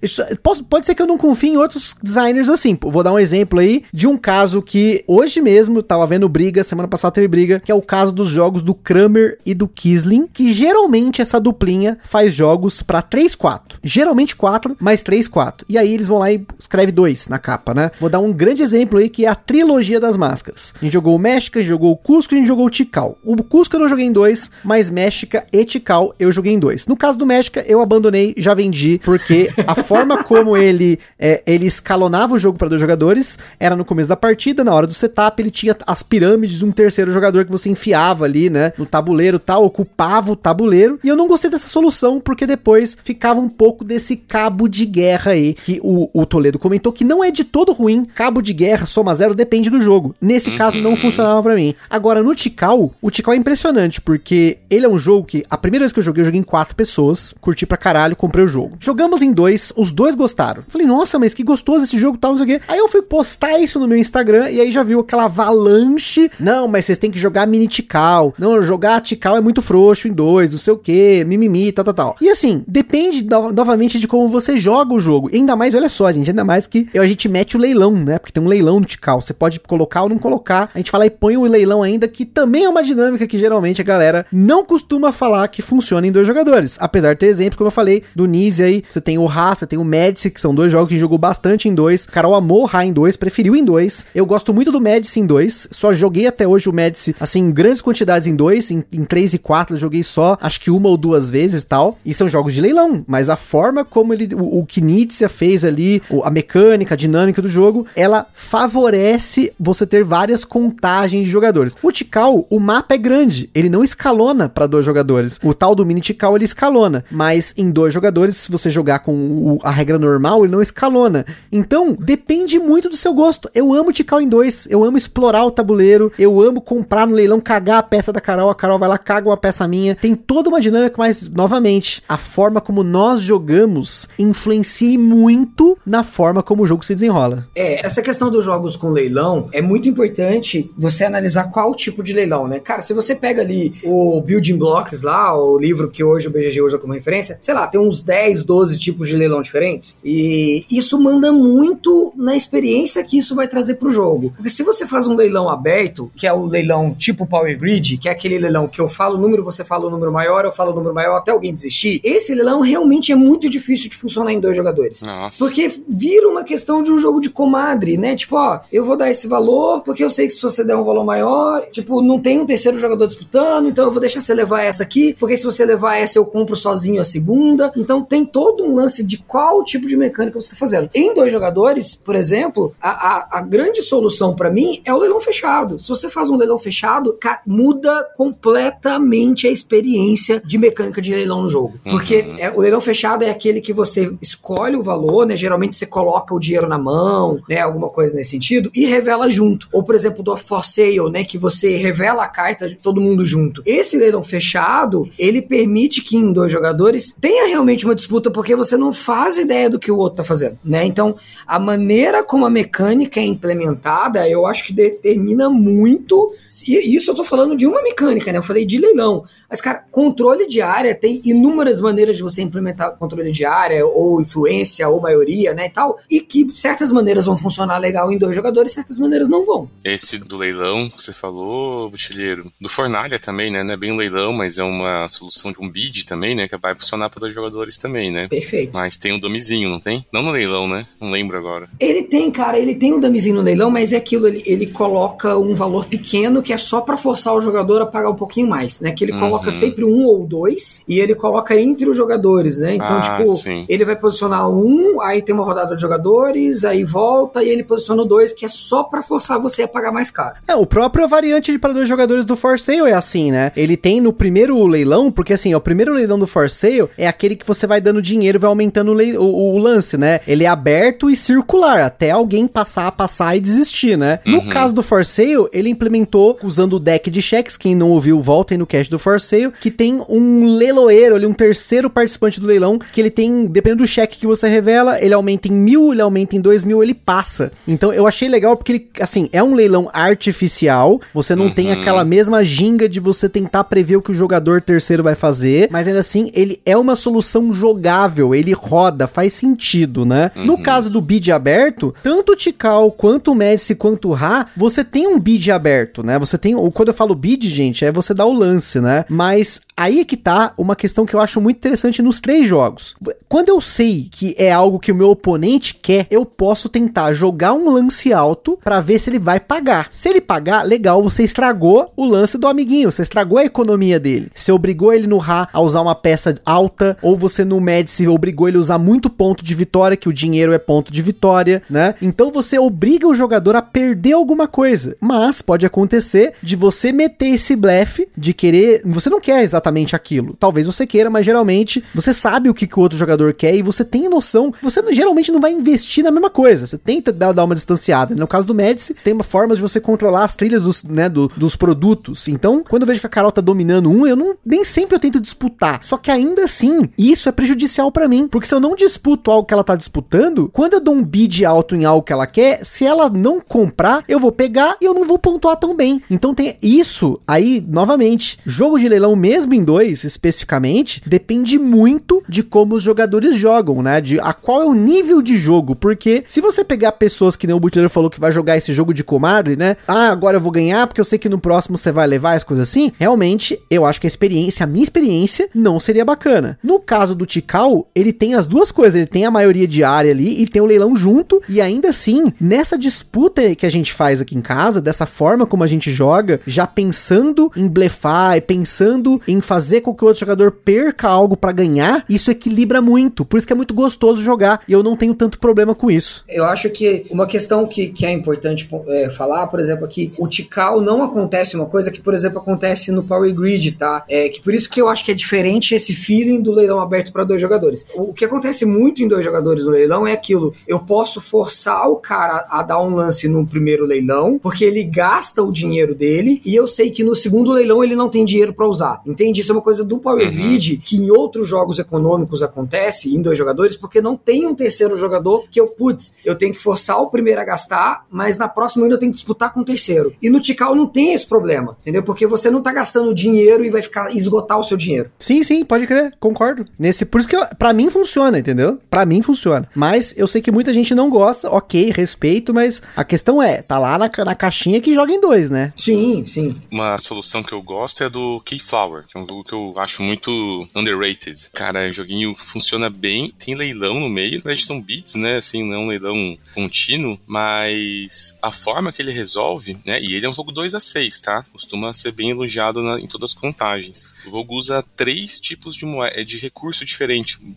Pode ser que eu não confie em outros designers assim. Vou dar um exemplo aí de um caso que hoje mesmo tava vendo briga, semana passada teve briga, que é o caso dos jogos do Kramer e do Kisling, que geralmente essa duplinha faz jogos pra 3 4. Geralmente 4, mas 3 4. E aí eles vão lá e escreve 2 na capa, né? Vou dar um grande exemplo aí que é a trilogia das máscaras. A gente jogou o México, a gente jogou o Cusco, a gente jogou o Tikal. O Cusco eu não joguei em dois, mas México e Tikal eu joguei em dois. No caso do México, eu abandonei, já vendi, porque a forma como ele é, ele escalonava o jogo para dois jogadores era no começo da partida, na hora do setup, ele tinha as pirâmides de um terceiro jogador que você enfiava ali, né, no tabuleiro tal, ocupava o tabuleiro. E eu não gostei dessa solução, porque depois ficava um pouco desse cabo de guerra aí, que o, o Toledo comentou que não é de todo ruim. Cabo de guerra, soma zero, depende do jogo. Nesse caso, não funcionava pra mim. Agora, no Tikal, o Tikal é impressionante, porque ele é um jogo que, a primeira vez que eu joguei, eu joguei em quatro pessoas, curti pra caralho, comprei o jogo. Jogamos em dois, os dois gostaram. Falei, nossa, mas que gostoso esse jogo, tal, não sei o quê. Aí eu fui postar isso no meu Instagram, e aí já viu aquela avalanche. Não, mas vocês têm que jogar mini Tikal. Não, jogar Tikal é muito frouxo em dois, não sei o quê, mimimi, tal, tal, tal. E assim, depende no- novamente de como você joga o jogo. E ainda mais, olha só, gente, ainda mais que a gente mete o leilão, né? Porque tem um leilão no Tikal. Você pode colocar ou não colocar. A gente fala e põe o leilão ainda, que também é uma dinâmica que geralmente a galera não costuma falar que funciona em dois jogadores. Apesar de ter exemplos, como eu falei, do Aí, você tem o Ra, você tem o Medici, que são dois jogos que jogou bastante em dois. Carol amou o Ra em dois, preferiu em dois. Eu gosto muito do Medici em dois. Só joguei até hoje o Medici, assim, em grandes quantidades em dois. Em, em três e quatro eu joguei só, acho que uma ou duas vezes e tal. E são jogos de leilão. Mas a forma como ele, o, o Knizia fez ali, o- a mecânica, a dinâmica do jogo, ela favorece você ter várias contagens de jogadores. O Tikal, o mapa é grande, ele não escalona para dois jogadores. O tal do mini Tikal ele escalona, mas em dois jogadores, se você jogar com o- a regra normal, ele não escalona. Então, depende muito do seu gosto. Eu amo Tikal em dois, eu amo explorar o tabuleiro, eu amo comprar no leilão, cagar a peça da Carol, a Carol vai lá, caga uma peça minha. Tem toda uma dinâmica, mas, novamente, a forma como nós jogamos influencia muito na forma como o jogo se desenrola. É, essa questão dos jogos com leilão é muito importante você analisar qual tipo de leilão, né? Cara, se você pega ali o Building Blocks lá, o livro que hoje o BGG usa como referência, sei lá, tem uns 10, 12 tipos de leilão diferentes. E isso manda muito na experiência que isso vai trazer pro jogo. Porque se você faz um leilão aberto, que é o leilão tipo Power Grid, que é aquele leilão que eu falo o número, você fala o número maior, eu falo o número maior até alguém desistir, esse leilão realmente é muito difícil de funcionar em dois jogadores. Nossa. Porque vira uma questão de um jogo de comadre, né? Tipo, ó, eu vou dar esse valor, porque eu sei que se você der um valor maior, tipo, não tem um terceiro jogador disputando, então eu vou deixar você levar essa aqui, porque se você levar essa, eu compro sozinho a segunda. Então tem todo um lance de qual tipo de mecânica você tá fazendo. Em dois jogadores, por exemplo, a, a, a grande solução pra mim é o leilão fechado. Se você faz um leilão fechado, muda completamente a experiência de mecânica de leilão no jogo. Porque Uhum. é, o leilão fechado é aquele que você escolhe o valor, né? Geralmente você coloca o dinheiro na mão, né? Alguma coisa nesse sentido, e revela junto. Ou, por exemplo, do for sale, né? Que você revela a carta de todo mundo junto. Esse leilão fechado, ele permite que em dois jogadores tenha realmente uma disputa, porque você não faz ideia do que o outro tá fazendo, né? Então, a maneira como a mecânica é implementada, eu acho que determina muito. E isso eu tô falando de uma mecânica, né? Eu falei de leilão. Mas, cara, controle de área tem inúmeras maneiras de você implementar controle de área, ou influência, ou maioria, né? E tal. E que certas maneiras vão funcionar legal em dois jogadores, certas maneiras não vão. Esse do leilão que você falou, Butilheiro, do Fornalha também, né? Não é bem um leilão, mas é uma solução de um bid também, né? Que vai funcionar para dois jogadores também, né? Perfeito. Mas tem o domizinho, não tem? Não no leilão, né? Não lembro agora. Ele tem, cara, ele tem um damizinho no leilão, mas é aquilo, ele, ele coloca um valor pequeno que é só pra forçar o jogador a pagar um pouquinho mais, né? Que ele Uhum. coloca sempre um ou dois e ele coloca entre os jogadores, né? Então, Ah, tipo, sim. ele vai posicionar um, aí tem uma rodada de jogadores, aí volta e ele posiciona o dois, que é só pra forçar você a pagar mais caro. É, o próprio variante de para dois jogadores do For Sale é assim, né? Ele tem no primeiro leilão, porque assim, ó, o primeiro leilão do For Sale é aquele que você vai dando dinheiro, vai aumentando o, o, o, lance, né? Ele é aberto e circular, até alguém passar, passar e desistir, né? Uhum. No caso do For Sale, ele implementou, usando o deck de cheques, quem não ouviu, voltem no cast do For Sale, que tem um leiloeiro ali, um terceiro participante do leilão, que ele tem, dependendo do cheque que você revela, ele aumenta em mil, ele aumenta em dois mil, ele passa. Então eu achei legal porque ele, assim, é um leilão artificial, você não uhum. tem aquela mesma ginga de você tentar prever o que o jogador terceiro vai fazer, mas ainda assim ele é uma solução jogável, ele roda, faz sentido, né? Uhum. No caso do bid aberto, tanto o Tikal quanto o Médici quanto o Ra, você tem um bid aberto, né? Você tem, quando eu falo bid, gente, é você dar o lance, né? Mas aí é que tá uma questão que eu acho muito interessante nos três jogos. Quando eu sei que é algo que o meu oponente quer, eu posso tentar jogar um lance alto para ver se ele vai pagar. Se ele pagar, legal, você estragou o lance do amiguinho, você estragou a economia dele. Você obrigou ele no Ra a usar uma peça alta, ou você no Medici obrigou ele a usar muito ponto de vitória, que o dinheiro é ponto de vitória, né? Então você obriga o jogador a perder alguma coisa. Mas pode acontecer de você meter esse blefe de querer. Você não quer exatamente aquilo. Talvez você queira, mas geralmente você sabe o que, que o outro jogador quer e você tem noção. Você geralmente não vai investir na mesma coisa. Você tenta dar, dar uma distanciada. No caso do Medici, você tem formas de você controlar as trilhas dos, né, do, dos produtos. Então, quando eu vejo que a Carol tá dominando um, eu não nem sempre eu tento disputar. Só que ainda assim, isso é prejudicial para mim. Porque se eu não disputo algo que ela tá disputando, quando eu dou um bid alto em algo que ela quer, se ela não comprar, eu vou pegar e eu não vou pontuar tão bem. Então tem isso aí, novamente, jogo de leilão mesmo em dois, especificamente, depende muito de como os jogadores jogam, né? De a qual é o nível de jogo. Porque se você pegar pessoas que nem o Butler falou que vai jogar esse jogo de comadre, né? Ah, agora eu vou ganhar porque eu sei que no próximo você vai levar as coisas assim. Realmente, eu acho que a experiência, a minha experiência, não seria bacana. No caso do Tikal, ele tem as duas coisas. Ele tem a maioria diária ali e tem o leilão junto. E ainda assim, nessa disputa que a gente faz aqui em casa, dessa forma como a gente joga, já pensando em blefar e pensando em fazer com que o outro jogador perca algo para ganhar, isso equilibra muito. Por isso que é muito gostoso jogar. E eu não tenho tanto problema com isso. Eu acho que uma questão que, que é importante é, falar, por exemplo, aqui, o Tikal não acontece uma coisa que, por exemplo, acontece no Power Grid, tá? É que por isso que eu acho que é diferente esse feeling do leilão aberto para dois jogadores. O que acontece muito em dois jogadores no leilão é aquilo: eu posso forçar o cara a dar um lance no primeiro leilão, porque ele gasta o dinheiro dele, e eu sei que no segundo leilão ele não tem dinheiro para usar. Entende? Isso é uma coisa do Power uhum. Grid que em outros jogos econômicos acontece, em dois jogadores, porque não tem um terceiro jogador que eu, putz, eu tenho que forçar o primeiro a gastar, mas na próxima ainda eu tenho que disputar com o terceiro. E no Tikal não tem esse problema, entendeu? Porque você não tá gastando dinheiro e vai ficar esgotar o seu dinheiro. Sim, sim, pode crer, concordo. Nesse, por isso que para mim funciona, entendeu? Para mim funciona. Mas eu sei que muita gente não gosta, ok, respeito, mas a questão é, tá lá na, na caixinha que joga em dois, né? Sim, sim. Uma solução que eu gosto é do Keyflower, que é um jogo que eu acho muito underrated. Cara, o joguinho funciona bem, tem leilão no meio, na verdade são bits, né? Assim, não é um leilão contínuo, mas a forma que ele resolve, né? E ele é um jogo 2 a 6 tá? Costuma ser bem elogiado na, em todas as contagens. O jogo usa três tipos de moeda, de recurso diferente,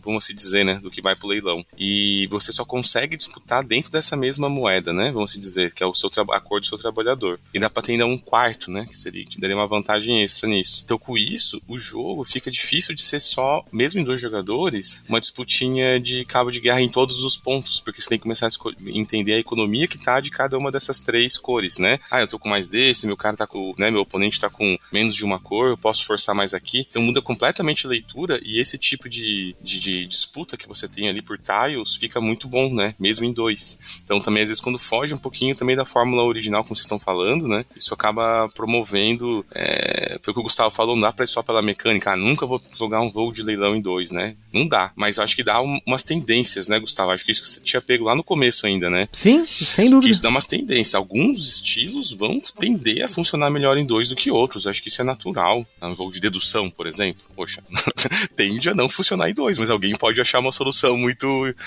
vamos assim dizer, né? Do que vai pro leilão. E você só consegue disputar dentro dessa mesma moeda, né? Vamos dizer, que é o seu a cor do seu trabalhador. E dá pra ter ainda um quarto, né? Que seria, daria uma vantagem extra nisso. Então, com isso, o jogo fica difícil de ser só, mesmo em dois jogadores, uma disputinha de cabo de guerra em todos os pontos, porque você tem que começar a entender a economia que tá de cada uma dessas três cores, né? Ah, eu tô com mais desse, meu cara tá com, né, meu oponente tá com menos de uma cor, eu posso forçar mais aqui. Então muda completamente a leitura e esse tipo de, de, de disputa que você tem ali por tiles fica muito bom, né? Mesmo em dois. Então também às vezes quando foge um pouquinho também da fórmula original, como vocês estão falando, né? Isso acaba promovendo. É, foi o que o Gustavo falou, não dá pra ir só pela mecânica. Ah, nunca vou jogar um jogo de leilão em dois, né? Não dá. Mas acho que dá um, umas tendências, né, Gustavo? Acho que isso que você tinha pego lá no começo ainda, né? Sim, sem dúvida. Que isso dá umas tendências. Alguns estilos vão tender a funcionar melhor em dois do que outros. Acho que isso é natural. Um jogo de dedução, por exemplo. Poxa, tende a não funcionar em dois, mas alguém pode achar uma solução muito,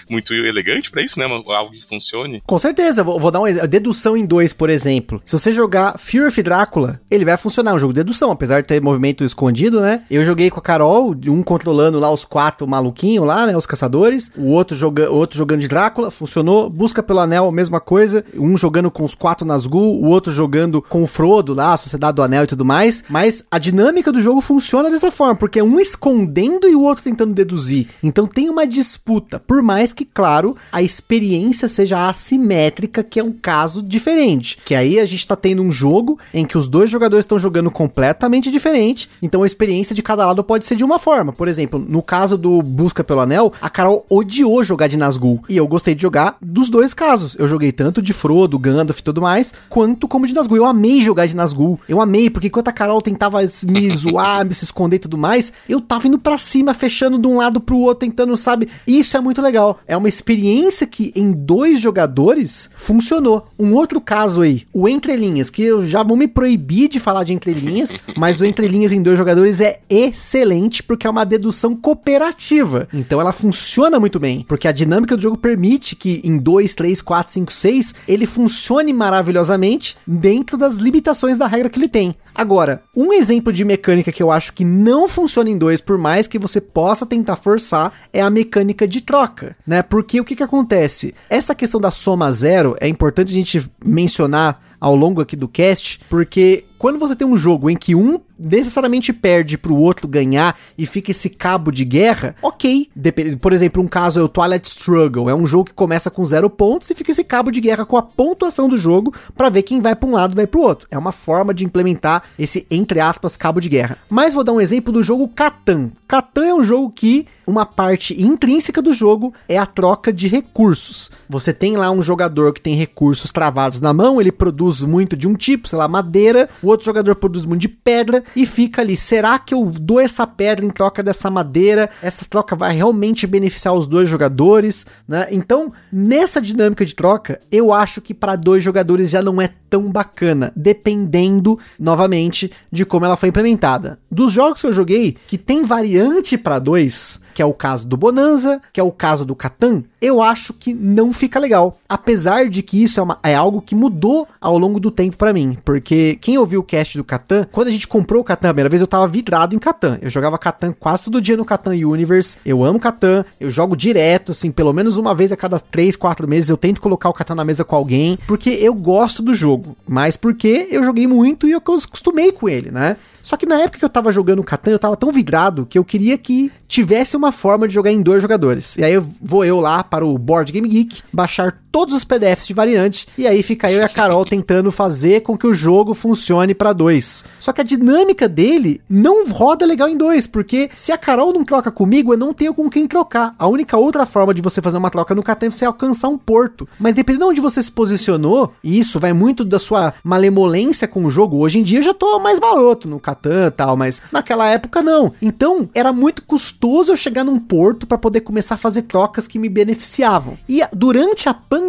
muito elegante para isso, né? Algo que funcione. Com certeza. Vou, vou dar um exemplo. Dedução em dois, por exemplo. Se você jogar Fear of Drácula, ele vai funcionar. Um jogo de dedução, apesar de ter movimento escondido, né? Eu joguei com a Carol, um controlando lá os quatro maluquinhos lá, né? Os caçadores. O outro, joga, o outro jogando de Drácula, funcionou. Busca pelo Anel, mesma coisa. Um jogando com os quatro Nazgûl, o outro jogando com o Frodo lá, a Sociedade do Anel e tudo mais. Mas a dinâmica do jogo funciona dessa forma, porque é um escondendo e o outro tentando deduzir reproduzir. Então tem uma disputa, por mais que, claro, a experiência seja assimétrica, que é um caso diferente. Que aí a gente tá tendo um jogo em que os dois jogadores estão jogando completamente diferente, então a experiência de cada lado pode ser de uma forma. Por exemplo, no caso do Busca pelo Anel, a Carol odiou jogar de Nazgûl, e eu gostei de jogar dos dois casos. Eu joguei tanto de Frodo, Gandalf e tudo mais, quanto como de Nazgûl. Eu amei jogar de Nazgûl. Eu amei, porque enquanto a Carol tentava me zoar, me se esconder e tudo mais, eu tava indo para cima, fechando de um lado pro outro, tentando, sabe? Isso é muito legal. É uma experiência que em dois jogadores funcionou. Um outro caso aí, o Entrelinhas, que eu já vou me proibir de falar de Entrelinhas, mas o Entrelinhas em dois jogadores é excelente porque é uma dedução cooperativa. Então ela funciona muito bem, porque a dinâmica do jogo permite que em 2, 3, 4, 5, 6 ele funcione maravilhosamente dentro das limitações da regra que ele tem. Agora, um exemplo de mecânica que eu acho que não funciona em dois, por mais que você possa tentar forçar, é a mecânica de troca, né? Porque o que que acontece? Essa questão da soma zero é importante a gente mencionar ao longo aqui do cast, porque quando você tem um jogo em que um necessariamente perde pro outro ganhar e fica esse cabo de guerra, ok. Dep por exemplo, um caso é o Twilight Struggle, é um jogo que começa com zero pontos e fica esse cabo de guerra com a pontuação do jogo para ver quem vai para um lado e vai pro outro. É uma forma de implementar esse, entre aspas, cabo de guerra. Mas vou dar um exemplo do jogo Catan. Catan é um jogo que uma parte intrínseca do jogo é a troca de recursos. Você tem lá um jogador que tem recursos travados na mão, ele produz muito de um tipo, sei lá, madeira, o outro jogador produz muito de pedra e fica ali. Será que eu dou essa pedra em troca dessa madeira? Essa troca vai realmente beneficiar os dois jogadores, né? Então, nessa dinâmica de troca, eu acho que para dois jogadores já não é tão bacana, dependendo novamente de como ela foi implementada. Dos jogos que eu joguei que tem variante para dois, que é o caso do Bonanza, que é o caso do Catan, eu acho que não fica legal. Apesar de que isso é, uma, é algo que mudou ao longo do tempo para mim. Porque quem ouviu o cast do Catan, quando a gente comprou o Catan a primeira vez, eu tava vidrado em Catan. Eu jogava Catan quase todo dia no Catan Universe. Eu amo Catan, eu jogo direto, assim, pelo menos uma vez a cada 3, 4 meses eu tento colocar o Catan na mesa com alguém, porque eu gosto do jogo. Mas porque eu joguei muito e eu acostumei com ele, né? Só que na época que eu tava jogando Catan, eu tava tão vidrado que eu queria que tivesse uma forma de jogar em dois jogadores. E aí eu vou eu lá para o Board Game Geek, baixar todos os PDFs de variante, e aí fica eu e a Carol tentando fazer com que o jogo funcione para dois. Só que a dinâmica dele não roda legal em dois, porque se a Carol não troca comigo, eu não tenho com quem trocar. A única outra forma de você fazer uma troca no Catan é você alcançar um porto. Mas dependendo de onde você se posicionou, e isso vai muito da sua malemolência com o jogo, hoje em dia eu já tô mais maroto no Catan e tal, mas naquela época não. Então era muito custoso eu chegar num porto para poder começar a fazer trocas que me beneficiavam. E durante a pandemia,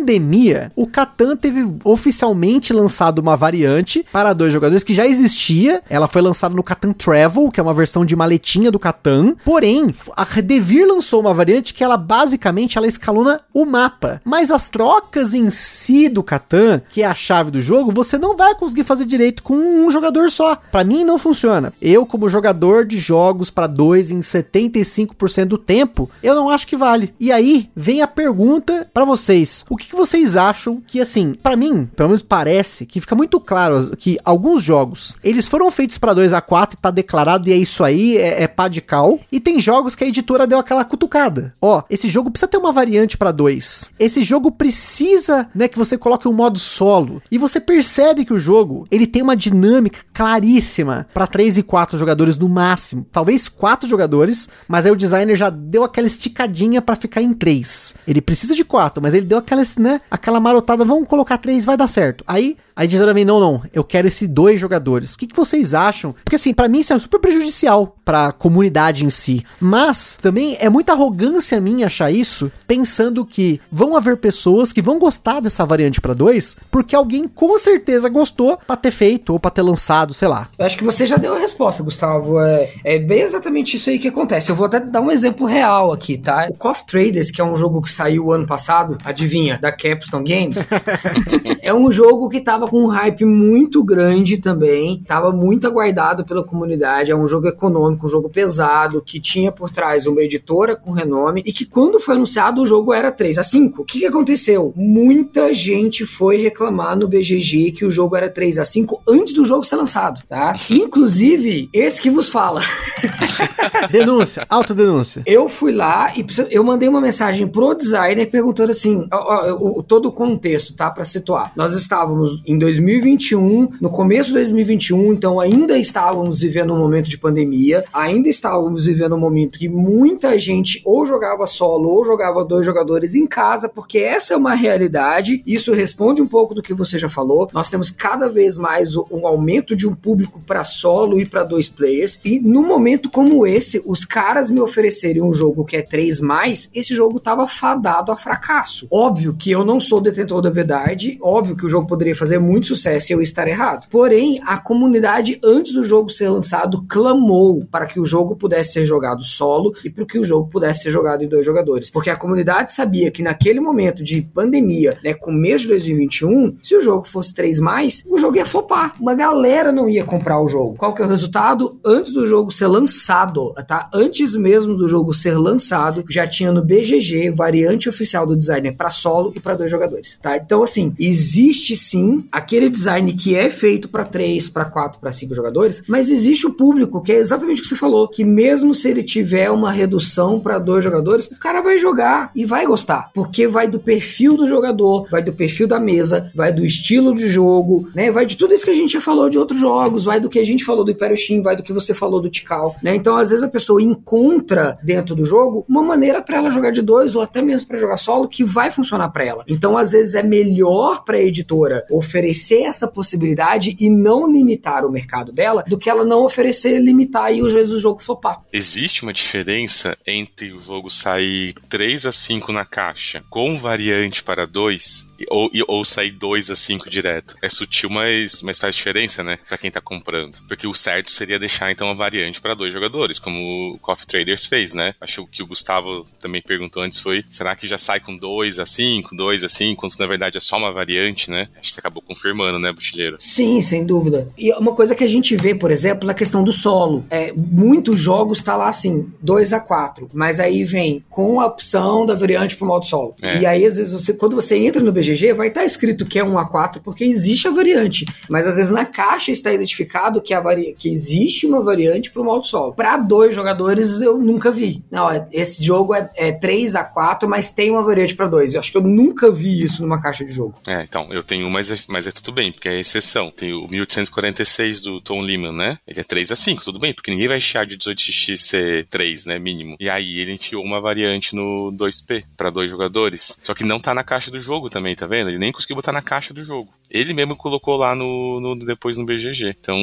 o Catan teve oficialmente lançado uma variante para dois jogadores que já existia. Ela foi lançada no Catan Travel, que é uma versão de maletinha do Catan. Porém, a Devir lançou uma variante que ela basicamente ela escalona o mapa. Mas as trocas em si do Catan, que é a chave do jogo, você não vai conseguir fazer direito com um jogador só. Para mim não funciona. Eu, como jogador de jogos para dois em 75% do tempo, eu não acho que vale. E aí vem a pergunta para vocês: o que, que, vocês acham que, assim, para mim, pelo menos parece que fica muito claro que alguns jogos eles foram feitos para 2 a 4 tá declarado e é isso aí, é, é pá de cal. E tem jogos que a editora deu aquela cutucada. Ó, esse jogo precisa ter uma variante para dois. Esse jogo precisa, né, que você coloque um modo solo. E você percebe que o jogo ele tem uma dinâmica claríssima para 3 e 4 jogadores no máximo. Talvez 4 jogadores, mas aí o designer já deu aquela esticadinha para ficar em 3. Ele precisa de 4, mas ele deu aquela, né, aquela marotada, vamos colocar 3, vai dar certo. Aí a editora vem, não, não, eu quero esses dois jogadores. O que, que vocês acham? Porque assim, para mim isso é super prejudicial para a comunidade em si. Mas também é muita arrogância minha achar isso, pensando que vão haver pessoas que vão gostar dessa variante para dois, porque alguém com certeza gostou para ter feito ou para ter lançado, sei lá. Eu acho que você já deu a resposta, Gustavo. É, é bem exatamente isso aí que acontece. Eu vou até dar um exemplo real aqui, tá? O Coffee Traders, que é um jogo que saiu ano passado, adivinha, da Capstone Games, É um jogo que tava com um hype muito grande também, tava muito aguardado pela comunidade. É um jogo econômico, um jogo pesado, que tinha por trás uma editora com renome e que quando foi anunciado o jogo era 3 a 5. O que, que aconteceu? Muita gente foi reclamar no BGG que o jogo era 3 a 5 antes do jogo ser lançado, tá? Inclusive, esse que vos fala. denúncia, autodenúncia. Eu fui lá e eu mandei uma mensagem pro designer perguntando assim, ó, ó, o, todo o contexto, tá? Pra situar. Nós estávamos em 2021, no começo de 2021, então ainda estávamos vivendo um momento de pandemia, ainda estávamos vivendo um momento que muita gente ou jogava solo ou jogava dois jogadores em casa, porque essa é uma realidade. Isso responde um pouco do que você já falou. Nós temos cada vez mais um aumento de um público para solo e para dois players. E num momento como esse, os caras me oferecerem um jogo que é 3 mais, esse jogo tava fadado a fracasso. Óbvio que eu não sou detentor da verdade, óbvio que o jogo poderia fazer muito sucesso e eu estar errado. Porém, a comunidade, antes do jogo ser lançado, clamou para que o jogo pudesse ser jogado solo e para que o jogo pudesse ser jogado em dois jogadores. Porque a comunidade sabia que naquele momento de pandemia, né, começo de 2021, se o jogo fosse 3 mais, o jogo ia flopar. Uma galera não ia comprar o jogo. Qual que é o resultado? Antes do jogo ser lançado, tá? Antes mesmo do jogo ser lançado, já tinha no BGG variante oficial do designer para solo e para dois jogadores, tá? Então assim, existe sim aquele design que é feito para três, para quatro, para cinco jogadores, mas existe o público que é exatamente o que você falou, que mesmo se ele tiver uma redução para dois jogadores, o cara vai jogar e vai gostar, porque vai do perfil do jogador, vai do perfil da mesa, vai do estilo de jogo, né? Vai de tudo isso que a gente já falou de outros jogos, vai do que a gente falou do Império Steam, vai do que você falou do Tikal, né? Então, às vezes a pessoa encontra dentro do jogo uma maneira para ela jogar de dois ou até mesmo para jogar solo que vai funcionar para ela. Então, às vezes é melhor para a editora oferecer essa possibilidade e não limitar o mercado dela do que ela não oferecer, limitar e às vezes o jogo flopar. Existe uma diferença entre o jogo sair 3 a 5 na caixa com variante para 2 ou, ou sair 2 a 5 direto. É sutil, mas, mas faz diferença, né? Para quem tá comprando. Porque o certo seria deixar então a variante para dois jogadores, como o Coffee Traders fez, né? Acho que o Gustavo também perguntou antes foi: será que já sai com 2 a 5, 2 a 5, quando na verdade é só uma variante, né? Que você acabou confirmando, né, Butilheiro? Sim, sem dúvida. E uma coisa que a gente vê, por exemplo, na questão do solo. É, muitos jogos tá lá assim, 2 a 4, mas aí vem com a opção da variante pro modo solo. É. E aí, às vezes, você, quando você entra no BGG, vai estar tá escrito que é 1 a 4 porque existe a variante. Mas às vezes na caixa está identificado que, a vari... que existe uma variante pro modo solo. Para dois jogadores, eu nunca vi. Não, é, esse jogo é, é 3 a 4 mas tem uma variante para dois. Eu acho que eu nunca vi isso numa caixa de jogo. É, então, eu tenho, mas, é, mas é tudo bem, porque é exceção. Tem o 1846 do Tom Lehman, né? Ele é 3 a 5 tudo bem, porque ninguém vai chiar de 18x ser 3, né, mínimo. E aí ele enfiou uma variante no 2P para dois jogadores. Só que não tá na caixa do jogo também, tá vendo? Ele nem conseguiu botar na caixa do jogo. Ele mesmo colocou lá no, no depois no BGG. Então,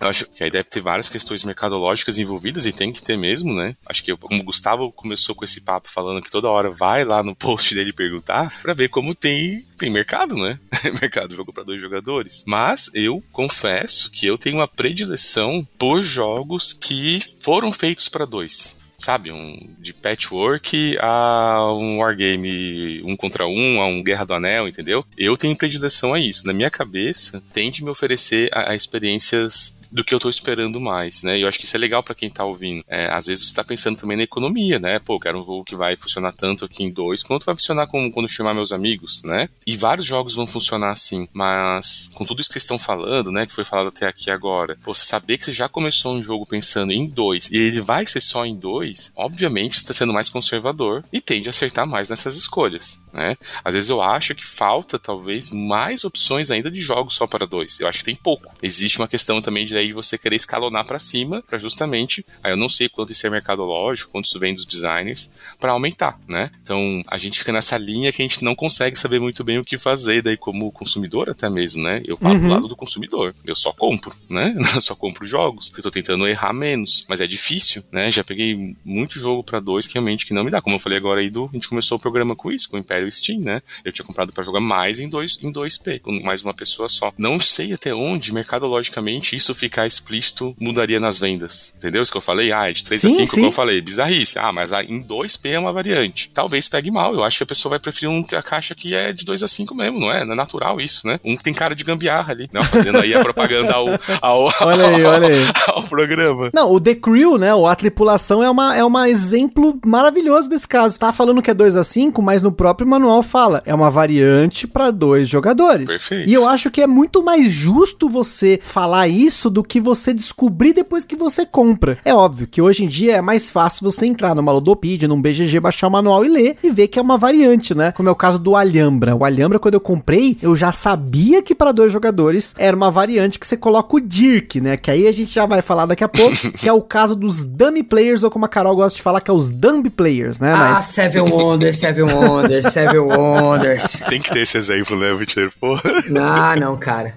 eu acho que aí deve ter várias questões mercadológicas envolvidas e tem que ter mesmo, né? Acho que como o Gustavo começou com esse papo falando que toda hora vai lá no post dele perguntar para ver como tem tem mercado, né? mercado para dois jogadores. Mas eu confesso que eu tenho uma predileção por jogos que foram feitos para dois sabe, um de patchwork a um wargame um contra um, a um Guerra do Anel, entendeu? Eu tenho predileção a isso. Na minha cabeça, tende me oferecer a, a experiências do que eu tô esperando mais, né? E eu acho que isso é legal para quem tá ouvindo. É, às vezes você tá pensando também na economia, né? Pô, eu quero um jogo que vai funcionar tanto aqui em dois, quanto vai funcionar com, quando chamar meus amigos, né? E vários jogos vão funcionar assim, mas com tudo isso que vocês estão falando, né? Que foi falado até aqui agora, pô, você saber que você já começou um jogo pensando em dois e ele vai ser só em dois, obviamente está sendo mais conservador e tende a acertar mais nessas escolhas, né? Às vezes eu acho que falta talvez mais opções ainda de jogos só para dois. Eu acho que tem pouco. Existe uma questão também de aí você querer escalonar para cima, para justamente, aí eu não sei quanto isso é mercadológico, quanto isso vem dos designers, para aumentar, né? Então a gente fica nessa linha que a gente não consegue saber muito bem o que fazer, daí como consumidor até mesmo, né? Eu falo uhum. do lado do consumidor, eu só compro, né? Eu só compro jogos, eu tô tentando errar menos, mas é difícil, né? Já peguei muito jogo para dois que realmente que não me dá, como eu falei agora aí do, a gente começou o programa com isso, com o Império Steam, né? Eu tinha comprado para jogar mais em dois em 2P, com mais uma pessoa só. Não sei até onde mercadologicamente isso fica ficar explícito mudaria nas vendas. Entendeu isso que eu falei? Ah, é de 3 Sim, a 5, sim. como eu falei, bizarrice. Ah, mas em 2P é uma variante. Talvez pegue mal. Eu acho que a pessoa vai preferir um, a caixa que é de 2 a 5 mesmo, não é? Não é natural isso, né? Um que tem cara de gambiarra ali. Não, fazendo aí a propaganda ao, ao, Olha aí, olha aí. ao programa. Não, o The Crew, né? O A Tripulação é uma é um exemplo maravilhoso desse caso. Tá falando que é 2 a 5, mas no próprio manual fala, é uma variante para dois jogadores. Perfeito. E eu acho que é muito mais justo você falar isso do que você descobrir depois que você compra. É óbvio que hoje em dia é mais fácil você entrar numa Ludopedia, num BGG, baixar o manual e ler e ver que é uma variante, né? Como é o caso do Alhambra. O Alhambra, quando eu comprei, eu já sabia que para dois jogadores era uma variante que você coloca o Dirk, né? Que aí a gente já vai falar daqui a pouco, que é o caso dos dummy players, ou como a Carol gosta de falar, que é os dumb players, né? Ah, Mas Seven Wonders, Seven Wonders, Seven Wonders. Tem que ter esse exemplo, né, Vitler? Porra. Ah, não, cara.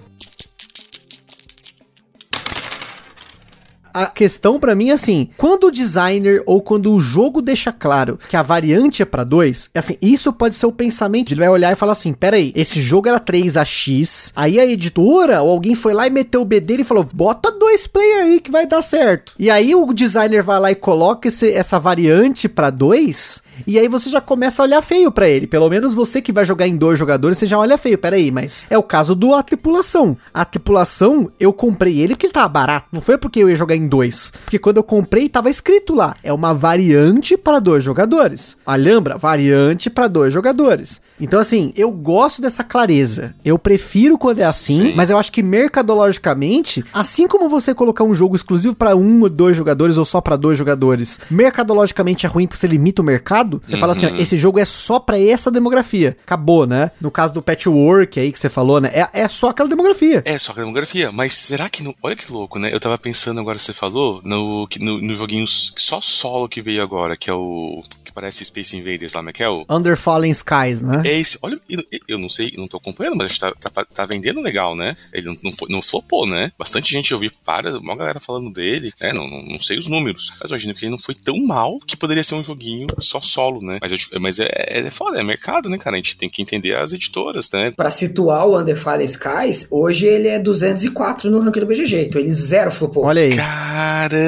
A questão pra mim é assim, quando o designer ou quando o jogo deixa claro que a variante é pra 2, é assim, isso pode ser o pensamento, ele vai olhar e falar assim, pera aí, esse jogo era 3AX, aí a editora ou alguém foi lá e meteu o B dele e falou, bota dois player aí que vai dar certo. E aí o designer vai lá e coloca esse, essa variante pra 2, e aí você já começa a olhar feio pra ele. Pelo menos você que vai jogar em dois jogadores, você já olha feio. Pera aí, mas é o caso do A Tripulação. A Tripulação, eu comprei ele porque ele tava barato. Não foi porque eu ia jogar em dois. Porque quando eu comprei, tava escrito lá. É uma variante para dois jogadores. Alhambra, variante para dois jogadores. Então, assim, eu gosto dessa clareza. Eu prefiro quando é assim, Sim. mas eu acho que mercadologicamente, assim como você colocar um jogo exclusivo para um ou dois jogadores ou só para dois jogadores, mercadologicamente é ruim porque você limita o mercado. Você fala assim, ó, esse jogo é só para essa demografia. Acabou, né? No caso do Patchwork aí que você falou, né? É, é só aquela demografia. É, só que a demografia. Mas será que não. Olha que louco, né? Eu tava pensando agora, você falou, no, no, no joguinho só solo que veio agora, que é o. parece Space Invaders lá, mas que é o. Under Fallen Skies, né? É esse. Olha, eu, não sei, não tô acompanhando, mas acho que tá, tá, tá vendendo legal, né? Ele não, não, foi- não flopou, né? Bastante gente eu vi, para, uma galera falando dele, né? Não, não, não sei os números, mas imagino que ele não foi tão mal que poderia ser um joguinho só solo, né? Mas, eu- mas é, é foda, é mercado, né, cara? A gente tem que entender as editoras, né? Pra situar o Under Fallen Skies, hoje ele é 204 no ranking do BGG, então ele zero flopou. Olha aí.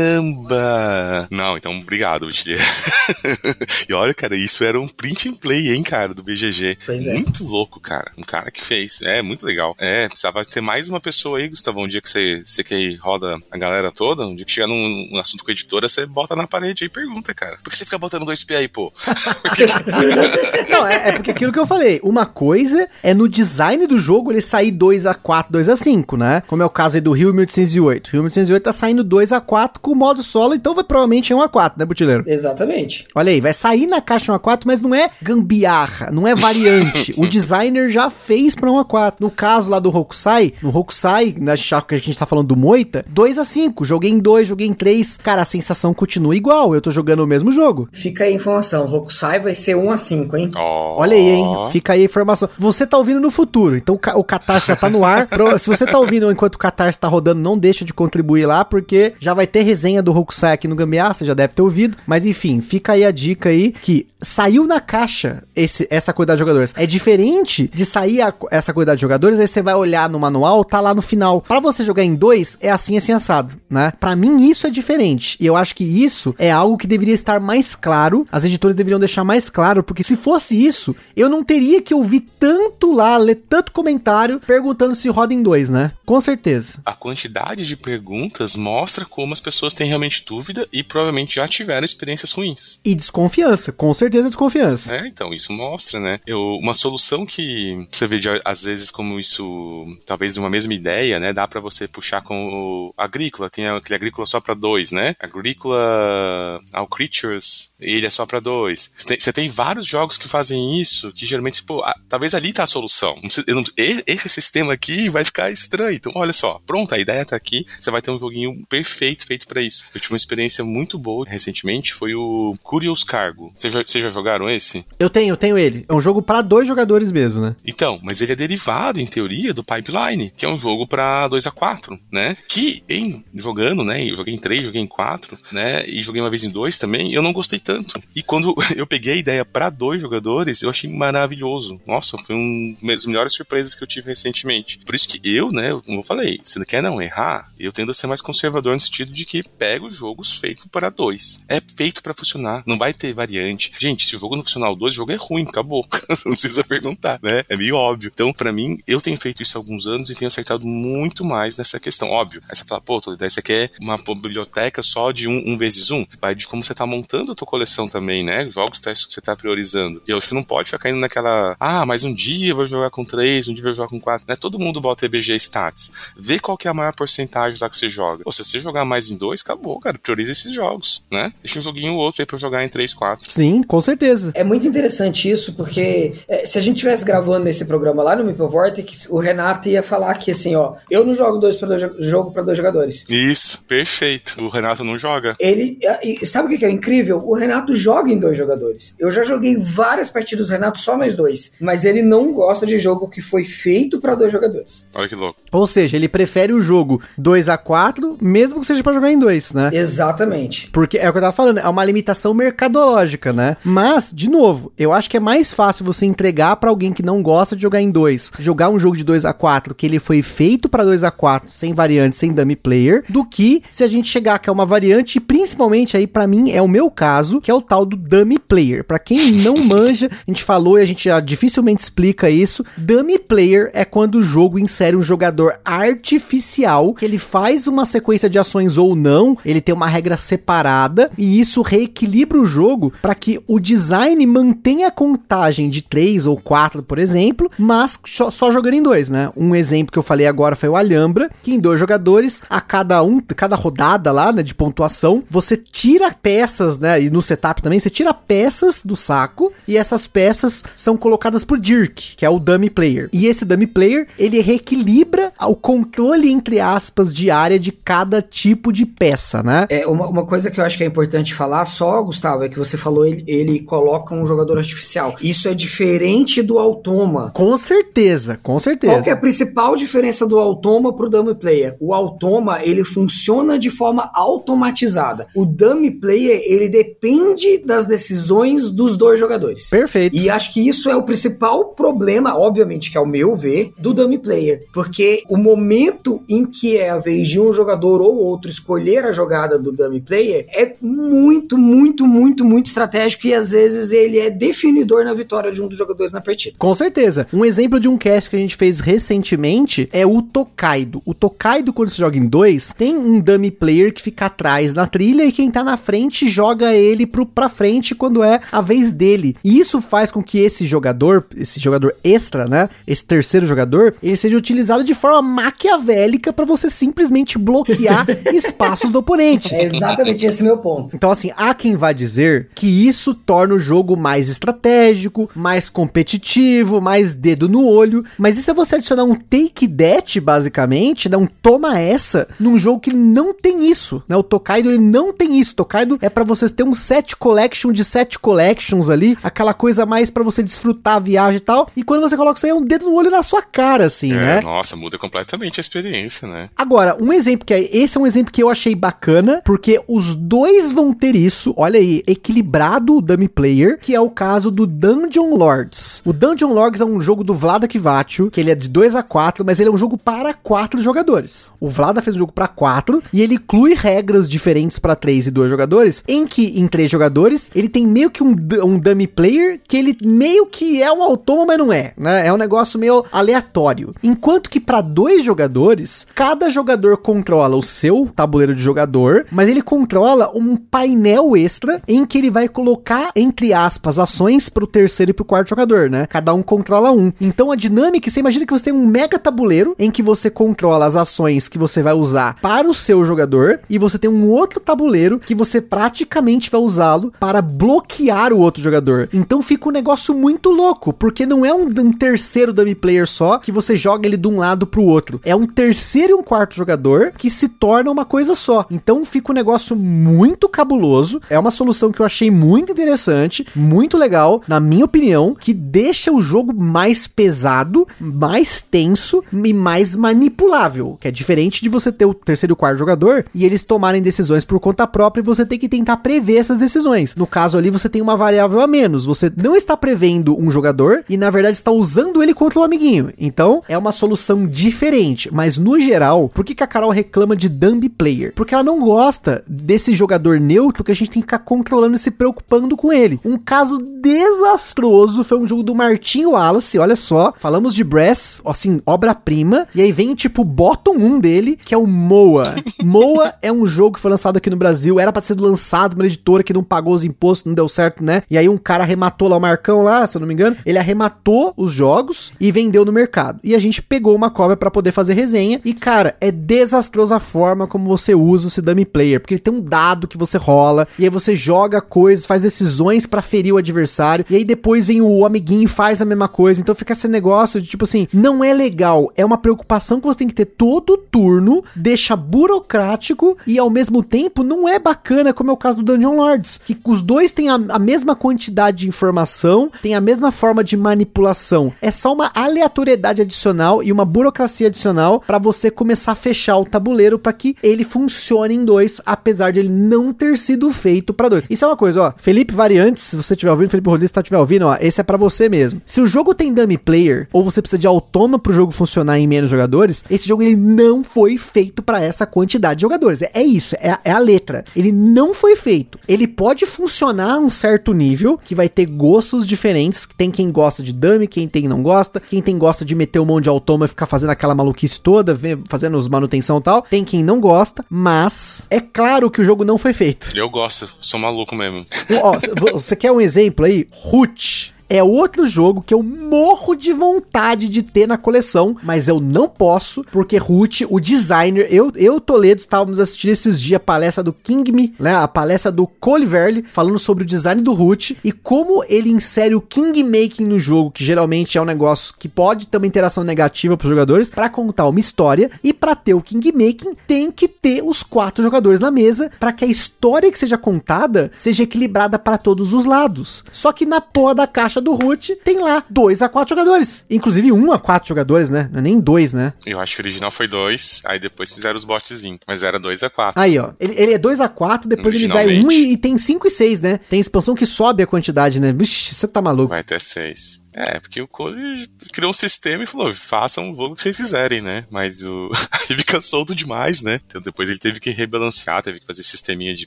Caramba! Não, então obrigado, Vitilha. e olha, cara, isso era um print and play, hein, cara, do BGG. Pois é. Muito louco, cara. Um cara que fez. É, muito legal. É, precisava ter mais uma pessoa aí, Gustavo, um dia que você, você que roda a galera toda, um dia que chegar num, num assunto com a editora, você bota na parede aí e pergunta, cara. Por que você fica botando dois P aí, pô? Não, é, é porque aquilo que eu falei. Uma coisa é no design do jogo ele sair 2x4, 2x5, né? Como é o caso aí do Rio 1808. O Rio 1808 tá saindo 2x4 com o modo solo, então vai provavelmente é 1x4, né, Butileiro? Exatamente. Olha aí, vai sair na caixa 1x4, mas não é gambiarra, não é variante. o designer já fez pra 1x4. No caso lá do Hokusai, no Hokusai, na chave que a gente tá falando do Moita, 2x5. Joguei em 2, joguei em 3. Cara, a sensação continua igual. Eu tô jogando o mesmo jogo. Fica aí a informação, Rokusai vai ser 1 a 5, hein? Ó. Olha aí, hein? Fica aí a informação. Você tá ouvindo no futuro, então o ca- o Catarse já tá no ar. Se você tá ouvindo enquanto o Catarse tá rodando, não deixa de contribuir lá, porque já vai ter resenha do Hokusai aqui no Gambiarra, você já deve ter ouvido. Mas enfim, fica aí a dica aí que saiu na caixa esse, essa quantidade de jogadores. É diferente de sair a- essa quantidade de jogadores, aí você vai olhar no manual, tá lá no final. Pra você jogar em dois, é assim, assim, assado, né? Pra mim, isso é diferente. E eu acho que isso é algo que deveria estar mais claro. As editoras deveriam deixar mais claro, porque se fosse isso, eu não teria que ouvir tanto lá, ler tanto comentário perguntando se roda em dois, né? Com certeza. A quantidade de perguntas mostra como as pessoas têm realmente dúvida e provavelmente já tiveram experiências ruins. E desconfiança, com certeza desconfiança. É, então, isso mostra, né? Eu, uma solução que você vê de, às vezes como isso, talvez de uma mesma ideia, né? Dá pra você puxar com o agrícola, tem aquele agrícola só pra dois, né? Agrícola ao Creatures, ele é só pra dois. Você tem, você tem vários jogos que fazem isso, que geralmente, pô, ah, talvez ali tá a solução. Não esse sistema aqui vai ficar estranho. Então, olha só, pronto, a ideia tá aqui, você vai ter um joguinho perfeito feito pra isso. Eu tive uma experiência muito boa recentemente, foi o Curious Cargo. Vocês já, vocês já jogaram esse? Eu tenho, eu tenho ele. É um jogo pra dois jogadores mesmo, né? Então, mas ele é derivado, em teoria, do Pipeline, que é um jogo pra 2 a 4 né? Que em jogando, né? Eu joguei em 3, joguei em 4, né? E joguei uma vez em 2 também, eu não gostei tanto. E quando eu peguei a ideia pra dois jogadores, eu achei maravilhoso. Nossa, foi uma das melhores surpresas que eu tive recentemente. Por isso que eu, né, como eu falei, se quer não errar, eu tendo a ser mais conservador no sentido de que pega os jogos feitos para dois. É feito para funcionar, não vai ter variante. Gente, se o jogo não funcionar o dois, o jogo é ruim, acabou. não precisa perguntar, né? É meio óbvio. Então, para mim, eu tenho feito isso há alguns anos e tenho acertado muito mais nessa questão. Óbvio, aí você fala, pô, daí você quer uma biblioteca só de um, um vezes um? Vai de como você tá montando a tua coleção também, né? Jogos que você tá priorizando. E eu acho que não pode ficar caindo naquela, ah, mas um dia eu vou jogar com três, um dia eu vou jogar com quatro, né? Todo mundo bota EBG Stats. Vê qual que é a maior porcentagem da que você joga. Ou se você jogar mais em dois, acabou, cara. Prioriza esses jogos, né? Deixa um joguinho ou outro aí pra jogar em três, quatro. Sim, com certeza. É muito interessante isso, porque é, se a gente tivesse gravando esse programa lá no Meeple Vortex, o Renato ia falar que assim, ó, eu não jogo dois pra dois, jogo para dois jogadores. Isso, perfeito. O Renato não joga. Ele, e sabe o que é incrível? O Renato joga em dois jogadores. Eu já joguei várias partidas do Renato só nós dois, mas ele não gosta de jogo que foi feito para dois jogadores. Olha que louco. Ou seja, ele prefere o jogo 2 a 4 mesmo que seja para jogar em dois, né? Exatamente. Porque é o que eu tava falando, é uma limitação mercadológica, né? Mas, de novo, eu acho que é mais fácil você entregar para alguém que não gosta de jogar em dois, jogar um jogo de 2 a 4 que ele foi feito para 2 a 4 sem variante, sem dummy player, do que se a gente chegar que é uma variante, principalmente aí para mim é o meu caso, que é o tal do dummy player. Para quem não manja, a gente falou e a gente já dificilmente explica isso. Dummy player é quando o jogo insere um jogador artificial, que ele faz uma sequência de ações ou não, ele tem uma regra separada e isso reequilibra o jogo para que o design mantenha a contagem de 3 ou 4, por exemplo, mas só jogando em dois, né? Um exemplo que eu falei agora foi o Alhambra, que em dois jogadores, a cada um, cada rodada lá, né, de pontuação, você tira peças, né, e no setup também, você tira peças do saco e essas peças são colocadas por Dirk, que é o dummy player. E esse dummy player, ele reequilibra o controle, entre aspas, de área de cada tipo de peça, né? É, uma, uma coisa que eu acho que é importante falar só, Gustavo, é que você falou, ele, ele coloca um jogador artificial. Isso é diferente do Automa. Com certeza, com certeza. Qual que é a principal diferença do Automa pro Dummy Player? O Automa, ele funciona de forma automatizada. O Dummy Player, ele depende das decisões dos dois jogadores. Perfeito. E acho que isso é o principal problema, obviamente, que é o meu ver, do Dummy Player. Porque o momento em que é a vez de um jogador ou outro escolher a jogada do Dummy Player é muito, muito, muito, muito estratégico e às vezes ele é definidor na vitória de um dos jogadores na partida. Com certeza. Um exemplo de um cast que a gente fez recentemente é o Tokaido. O Tokaido, quando você joga em dois, tem um dummy player que fica atrás na trilha e quem tá na frente joga ele pro, pra frente quando é a vez dele. E isso faz com que esse jogador, esse jogador extra, né? Esse terceiro jogador, ele seja utilizado de forma maquiavélica para você simplesmente bloquear espaços do oponente. É exatamente esse meu ponto. Então, assim, há quem vai dizer que isso torna o jogo mais estratégico, mais competitivo, mais dedo no olho. Mas isso é você adicionar um take that, basicamente, né? Um toma essa, num jogo que não tem isso, né? O Tokaido, ele não tem isso. Tokaido é para vocês ter um set collection de set collections ali, aquela coisa mais para você desfrutar a viagem e tal. E quando você coloca isso aí, é um dedo no olho na sua cara, assim, é, né? Nossa, muda completamente a experiência, né? Agora, um exemplo que é, esse é um exemplo que eu achei bacana, porque os dois vão ter isso, olha aí, equilibrado o dummy player, que é o caso do Dungeon Lords. O Dungeon Lords é um jogo do Vlada Kivacho, que ele é de 2 a 4, mas ele é um jogo para 4 jogadores. O Vlada fez um jogo para 4 e ele inclui regras diferentes para 3 e 2 jogadores, em que em 3 jogadores ele tem meio que um, um dummy player que ele meio que é um autônomo, mas não é, né? É um negócio meio aleatório. Enquanto que para dois jogadores, cada jogador controla o seu tabuleiro de jogador, mas ele controla um painel extra em que ele vai colocar, entre aspas, ações pro terceiro e pro quarto jogador, né? Cada um controla um. Então a dinâmica, você imagina que você tem um mega tabuleiro em que você controla as ações que você vai usar para o seu jogador e você tem um outro tabuleiro que você praticamente vai usá-lo para bloquear o outro jogador. Então fica um negócio muito louco, porque não é um, um terceiro dummy player só que você joga ele de um lado pro outro. É um terceiro e um quarto jogador que se torna uma coisa só. Então fica um negócio muito cabuloso. É uma solução que eu achei muito interessante, muito legal, na minha opinião, que deixa o jogo mais pesado, mais tenso e mais manipulável. Que é diferente de você ter o terceiro e o quarto jogador e eles tomarem decisões por conta própria e você tem que tentar prever essas decisões. No caso ali, você tem uma variável a menos. Você não está prevendo um jogador e, na verdade, está usando ele contra o amiguinho. Então, é uma solução diferente mas no geral, por que, que a Carol reclama de dummy player? Porque ela não gosta desse jogador neutro que a gente tem que ficar controlando e se preocupando com ele. Um caso desastroso foi um jogo do Martinho Wallace, olha só, falamos de Brass, assim, obra-prima, e aí vem tipo o bottom 1 dele, que é o Moa. Moa é um jogo que foi lançado aqui no Brasil, era para ser lançado uma editora que não pagou os impostos, não deu certo, né? E aí um cara arrematou lá o Marcão lá, se eu não me engano, ele arrematou os jogos e vendeu no mercado. E a gente pegou uma cópia para poder fazer resenha e cara, é desastrosa a forma como você usa o dummy player, porque ele tem um dado que você rola e aí você joga coisas, faz decisões para ferir o adversário e aí depois vem o amiguinho e faz a mesma coisa. Então fica esse negócio de tipo assim, não é legal, é uma preocupação que você tem que ter todo turno, deixa burocrático e ao mesmo tempo não é bacana, como é o caso do Dungeon Lords, que os dois têm a, a mesma quantidade de informação, tem a mesma forma de manipulação. É só uma aleatoriedade adicional e uma burocracia adicional para você começar a fechar o tabuleiro para que ele funcione em dois, apesar de ele não ter sido feito para dois. Isso é uma coisa, ó. Felipe Variantes, se você estiver ouvindo, Felipe Rodrigues, se tá estiver ouvindo, ó, esse é para você mesmo. Se o jogo tem dummy player ou você precisa de autônomo pro jogo funcionar em menos jogadores, esse jogo ele não foi feito para essa quantidade de jogadores. É, é isso, é, é, a letra. Ele não foi feito. Ele pode funcionar a um certo nível, que vai ter gostos diferentes. Tem quem gosta de dummy, quem tem não gosta, quem tem gosta de meter um monte de autônomo e ficar fazendo aquela maluquice toda, fazendo os manutenção e tal. Tem quem não gosta, mas é claro que o jogo não foi feito. Eu gosto, sou maluco mesmo. Ó, você quer um exemplo aí? Root é outro jogo que eu morro de vontade de ter na coleção, mas eu não posso, porque Ruth, o designer, eu, eu Toledo, estávamos assistindo esses dias a palestra do King Me, né, a palestra do Cole falando sobre o design do Ruth e como ele insere o King Making no jogo, que geralmente é um negócio que pode ter uma interação negativa para os jogadores, para contar uma história e para ter o King Making tem que ter os quatro jogadores na mesa para que a história que seja contada seja equilibrada para todos os lados. Só que na porra da caixa caixa do root tem lá dois a quatro jogadores. Inclusive um a quatro jogadores, né? Não é nem dois, né? Eu acho que o original foi dois, aí depois fizeram os botzinhos. Mas era dois a quatro. Aí, ó. Ele, ele é dois a quatro, depois ele vai um e, e, tem cinco e seis, né? Tem expansão que sobe a quantidade, né? Vixe, você tá maluco. Vai até seis. É, porque o Cole criou um sistema e falou: façam o jogo que vocês quiserem, né? Mas o... ele fica solto demais, né? Então depois ele teve que rebalancear, teve que fazer sisteminha de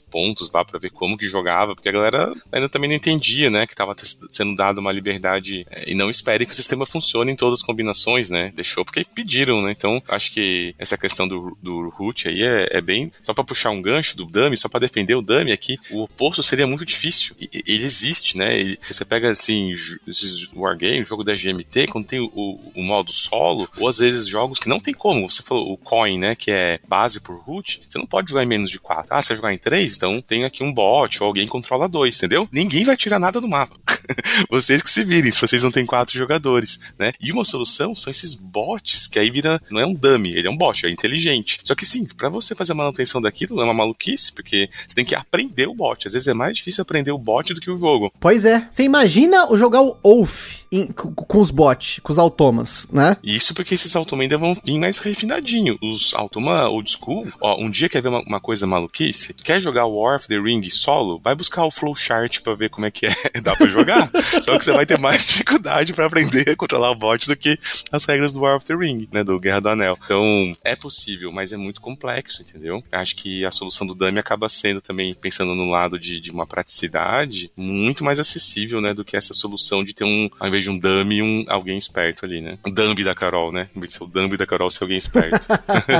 pontos lá para ver como que jogava, porque a galera ainda também não entendia, né? Que tava sendo dada uma liberdade é, e não espere que o sistema funcione em todas as combinações, né? Deixou porque pediram, né? Então acho que essa questão do, do root aí é, é bem. Só para puxar um gancho do dummy, só para defender o dummy aqui, o oposto seria muito difícil. Ele existe, né? Ele, você pega assim, esses wargames, jogo da GMT, quando tem o, o, modo solo, ou às vezes jogos que não tem como. Você falou o coin, né? Que é base por root, você não pode jogar em menos de 4. Ah, você vai jogar em 3? Então tem aqui um bot ou alguém controla dois, entendeu? Ninguém vai tirar nada do mapa. vocês que se virem, se vocês não têm quatro jogadores, né? E uma solução são esses bots que aí vira, não é um dummy, ele é um bot, é inteligente. Só que sim, para você fazer a manutenção daquilo é uma maluquice, porque você tem que aprender o bot. Às vezes é mais difícil aprender o bot do que o jogo. Pois é. Você imagina jogar o Wolf em, com os bots, com os automas, né? Isso porque esses automas ainda vão vir mais refinadinho. Os automa old school, ó, um dia quer ver uma, uma, coisa maluquice? Quer jogar War of the Ring solo? Vai buscar o flowchart pra ver como é que é. Dá pra jogar. Só que você vai ter mais dificuldade para aprender a controlar o bot do que as regras do War of the Ring, né? Do Guerra do Anel. Então, é possível, mas é muito complexo, entendeu? Acho que a solução do dummy acaba sendo também, pensando no lado de, de uma praticidade, muito mais acessível, né? Do que essa solução de ter um, ao invés de um dummy, um alguém esperto ali, né? O dummy da Carol, né? Em vez de ser o dummy da Carol, ser alguém esperto.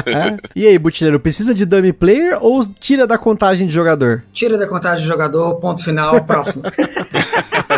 e aí, Butileiro, precisa de dummy player ou tira da contagem de jogador? Tira da contagem de jogador, ponto final, próximo.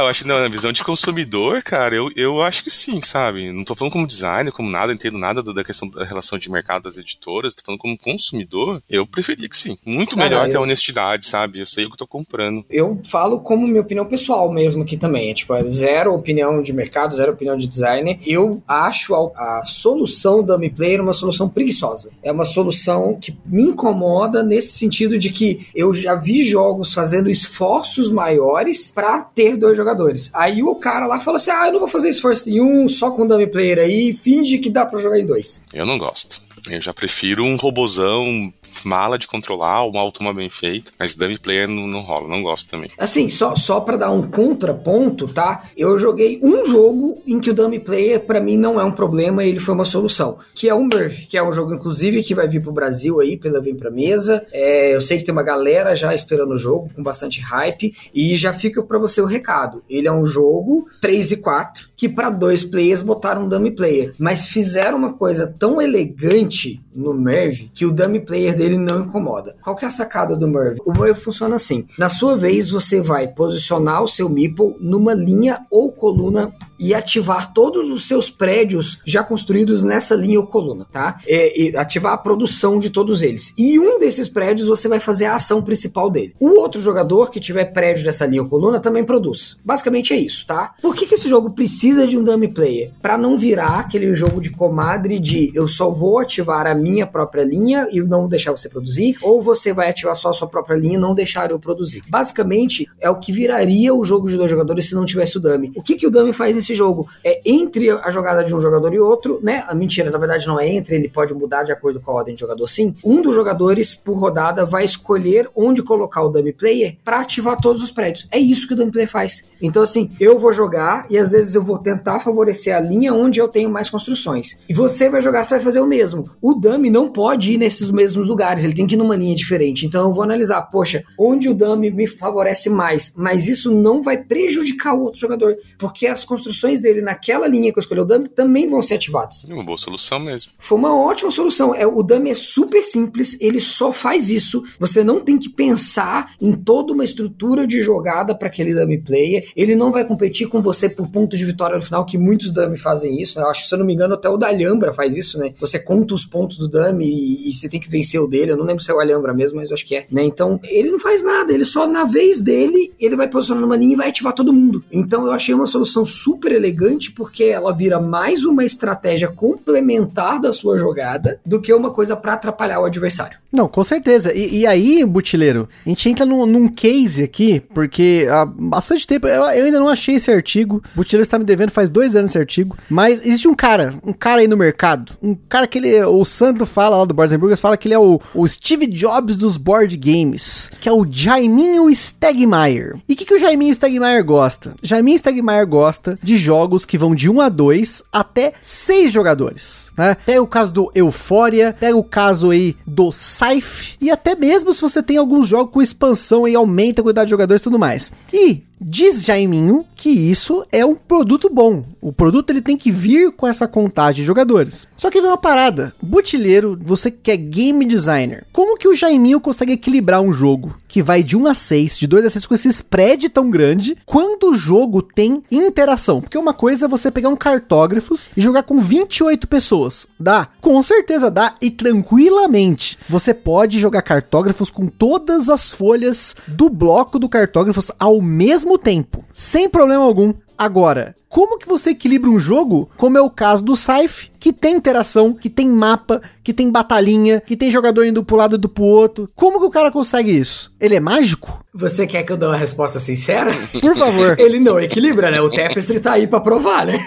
Ah, eu acho que na visão de consumidor, cara, eu, eu acho que sim, sabe? Não tô falando como designer, como nada, entendo nada da questão da relação de mercado das editoras, tô falando como consumidor, eu preferia que sim. Muito cara, melhor eu... ter honestidade, sabe? Eu sei o que tô comprando. Eu falo como minha opinião pessoal mesmo aqui também, é, tipo, é zero opinião de mercado, zero opinião de designer. Eu acho a, a solução da Mi Player uma solução preguiçosa. É uma solução que me incomoda nesse sentido de que eu já vi jogos fazendo esforços maiores para ter dois jogadores. Aí o cara lá fala assim: ah, eu não vou fazer esforço nenhum, só com dummy player aí, finge que dá para jogar em dois. Eu não gosto. Eu já prefiro um robozão mala de controlar, uma automa bem feita, mas dummy player não, não rola, não gosto também. Assim, só, só para dar um contraponto, tá? Eu joguei um jogo em que o dummy player para mim não é um problema, ele foi uma solução, que é o Murphy, que é um jogo inclusive que vai vir pro Brasil aí, pela Vem Pra Mesa. É, eu sei que tem uma galera já esperando o jogo com bastante hype e já fica para você o recado. Ele é um jogo 3 e 4 que para dois players botaram um dummy player, mas fizeram uma coisa tão elegante no Merv que o dummy player dele não incomoda. Qual que é a sacada do Merv? O Merv funciona assim: na sua vez você vai posicionar o seu meeple numa linha ou coluna e ativar todos os seus prédios já construídos nessa linha ou coluna, tá? É, e ativar a produção de todos eles. E um desses prédios você vai fazer a ação principal dele. O outro jogador que tiver prédio dessa linha ou coluna também produz. Basicamente é isso, tá? Por que, que esse jogo precisa de um dummy player? Para não virar aquele jogo de comadre de eu só vou ativar a minha própria linha e não deixar você produzir, ou você vai ativar só a sua própria linha e não deixar eu produzir. Basicamente é o que viraria o jogo de dois jogadores se não tivesse o dummy. O que, que o dummy faz nesse jogo? É entre a jogada de um jogador e outro, né? A mentira, na verdade, não é entre, ele pode mudar de acordo com a ordem de jogador sim. Um dos jogadores por rodada vai escolher onde colocar o dummy player para ativar todos os prédios. É isso que o dummy player faz. Então, assim, eu vou jogar e às vezes eu vou tentar favorecer a linha onde eu tenho mais construções. E você vai jogar, você vai fazer o mesmo. O dummy não pode ir nesses mesmos lugares, ele tem que ir numa linha diferente. Então eu vou analisar, poxa, onde o dummy me favorece mais, mas isso não vai prejudicar o outro jogador, porque as construções dele naquela linha que eu escolhi o dummy também vão ser ativadas. É uma boa solução mesmo. Foi uma ótima solução. É, o dummy é super simples, ele só faz isso. Você não tem que pensar em toda uma estrutura de jogada para aquele dummy player. Ele não vai competir com você por ponto de vitória no final, que muitos dummy fazem isso. Né? Eu acho que, se eu não me engano, até o da Alhambra faz isso, né? Você conta os pontos do dummy e, e, você tem que vencer o dele. Eu não lembro se é o Alhambra mesmo, mas eu acho que é. Né? Então, ele não faz nada. Ele só, na vez dele, ele vai posicionar numa linha e vai ativar todo mundo. Então, eu achei uma solução super elegante, porque ela vira mais uma estratégia complementar da sua jogada do que uma coisa para atrapalhar o adversário. Não, com certeza. E, e aí, Butileiro, a gente entra num, num, case aqui, porque há bastante tempo eu, eu ainda não achei esse artigo. O Butileiro está me devendo faz dois anos esse artigo. Mas existe um cara, um cara aí no mercado, um cara que ele, o Sandro fala lá do Boards Burgers, fala que ele é o, o Steve Jobs dos board games, que é o Jaiminho Stegmaier. E o que, que o Jaiminho Stegmaier gosta? Jaiminho Stegmaier gosta de jogos que vão de 1 a 2 até 6 jogadores. Né? Pega o caso do Euphoria, pega o caso aí do Scythe, e até mesmo se você tem alguns jogos com expansão e aumenta a quantidade de jogadores e tudo mais. E Diz Jaiminho que isso é um produto bom. O produto ele tem que vir com essa contagem de jogadores. Só que vem uma parada. Butilheiro, você que é game designer, como que o Jaiminho consegue equilibrar um jogo que vai de 1 a 6, de 2 a 6 com esse spread tão grande, quando o jogo tem interação? Porque uma coisa é você pegar um cartógrafos e jogar com 28 pessoas. Dá? Com certeza dá e tranquilamente. Você pode jogar cartógrafos com todas as folhas do bloco do cartógrafos ao mesmo mesmo tempo, sem problema algum. Agora, como que você equilibra um jogo, como é o caso do Scythe, que tem interação, que tem mapa, que tem batalhinha, que tem jogador indo pro lado e do pro outro? Como que o cara consegue isso? Ele é mágico? Você quer que eu dê uma resposta sincera? Por favor. ele não equilibra, né? O Tepes ele tá aí pra provar, né?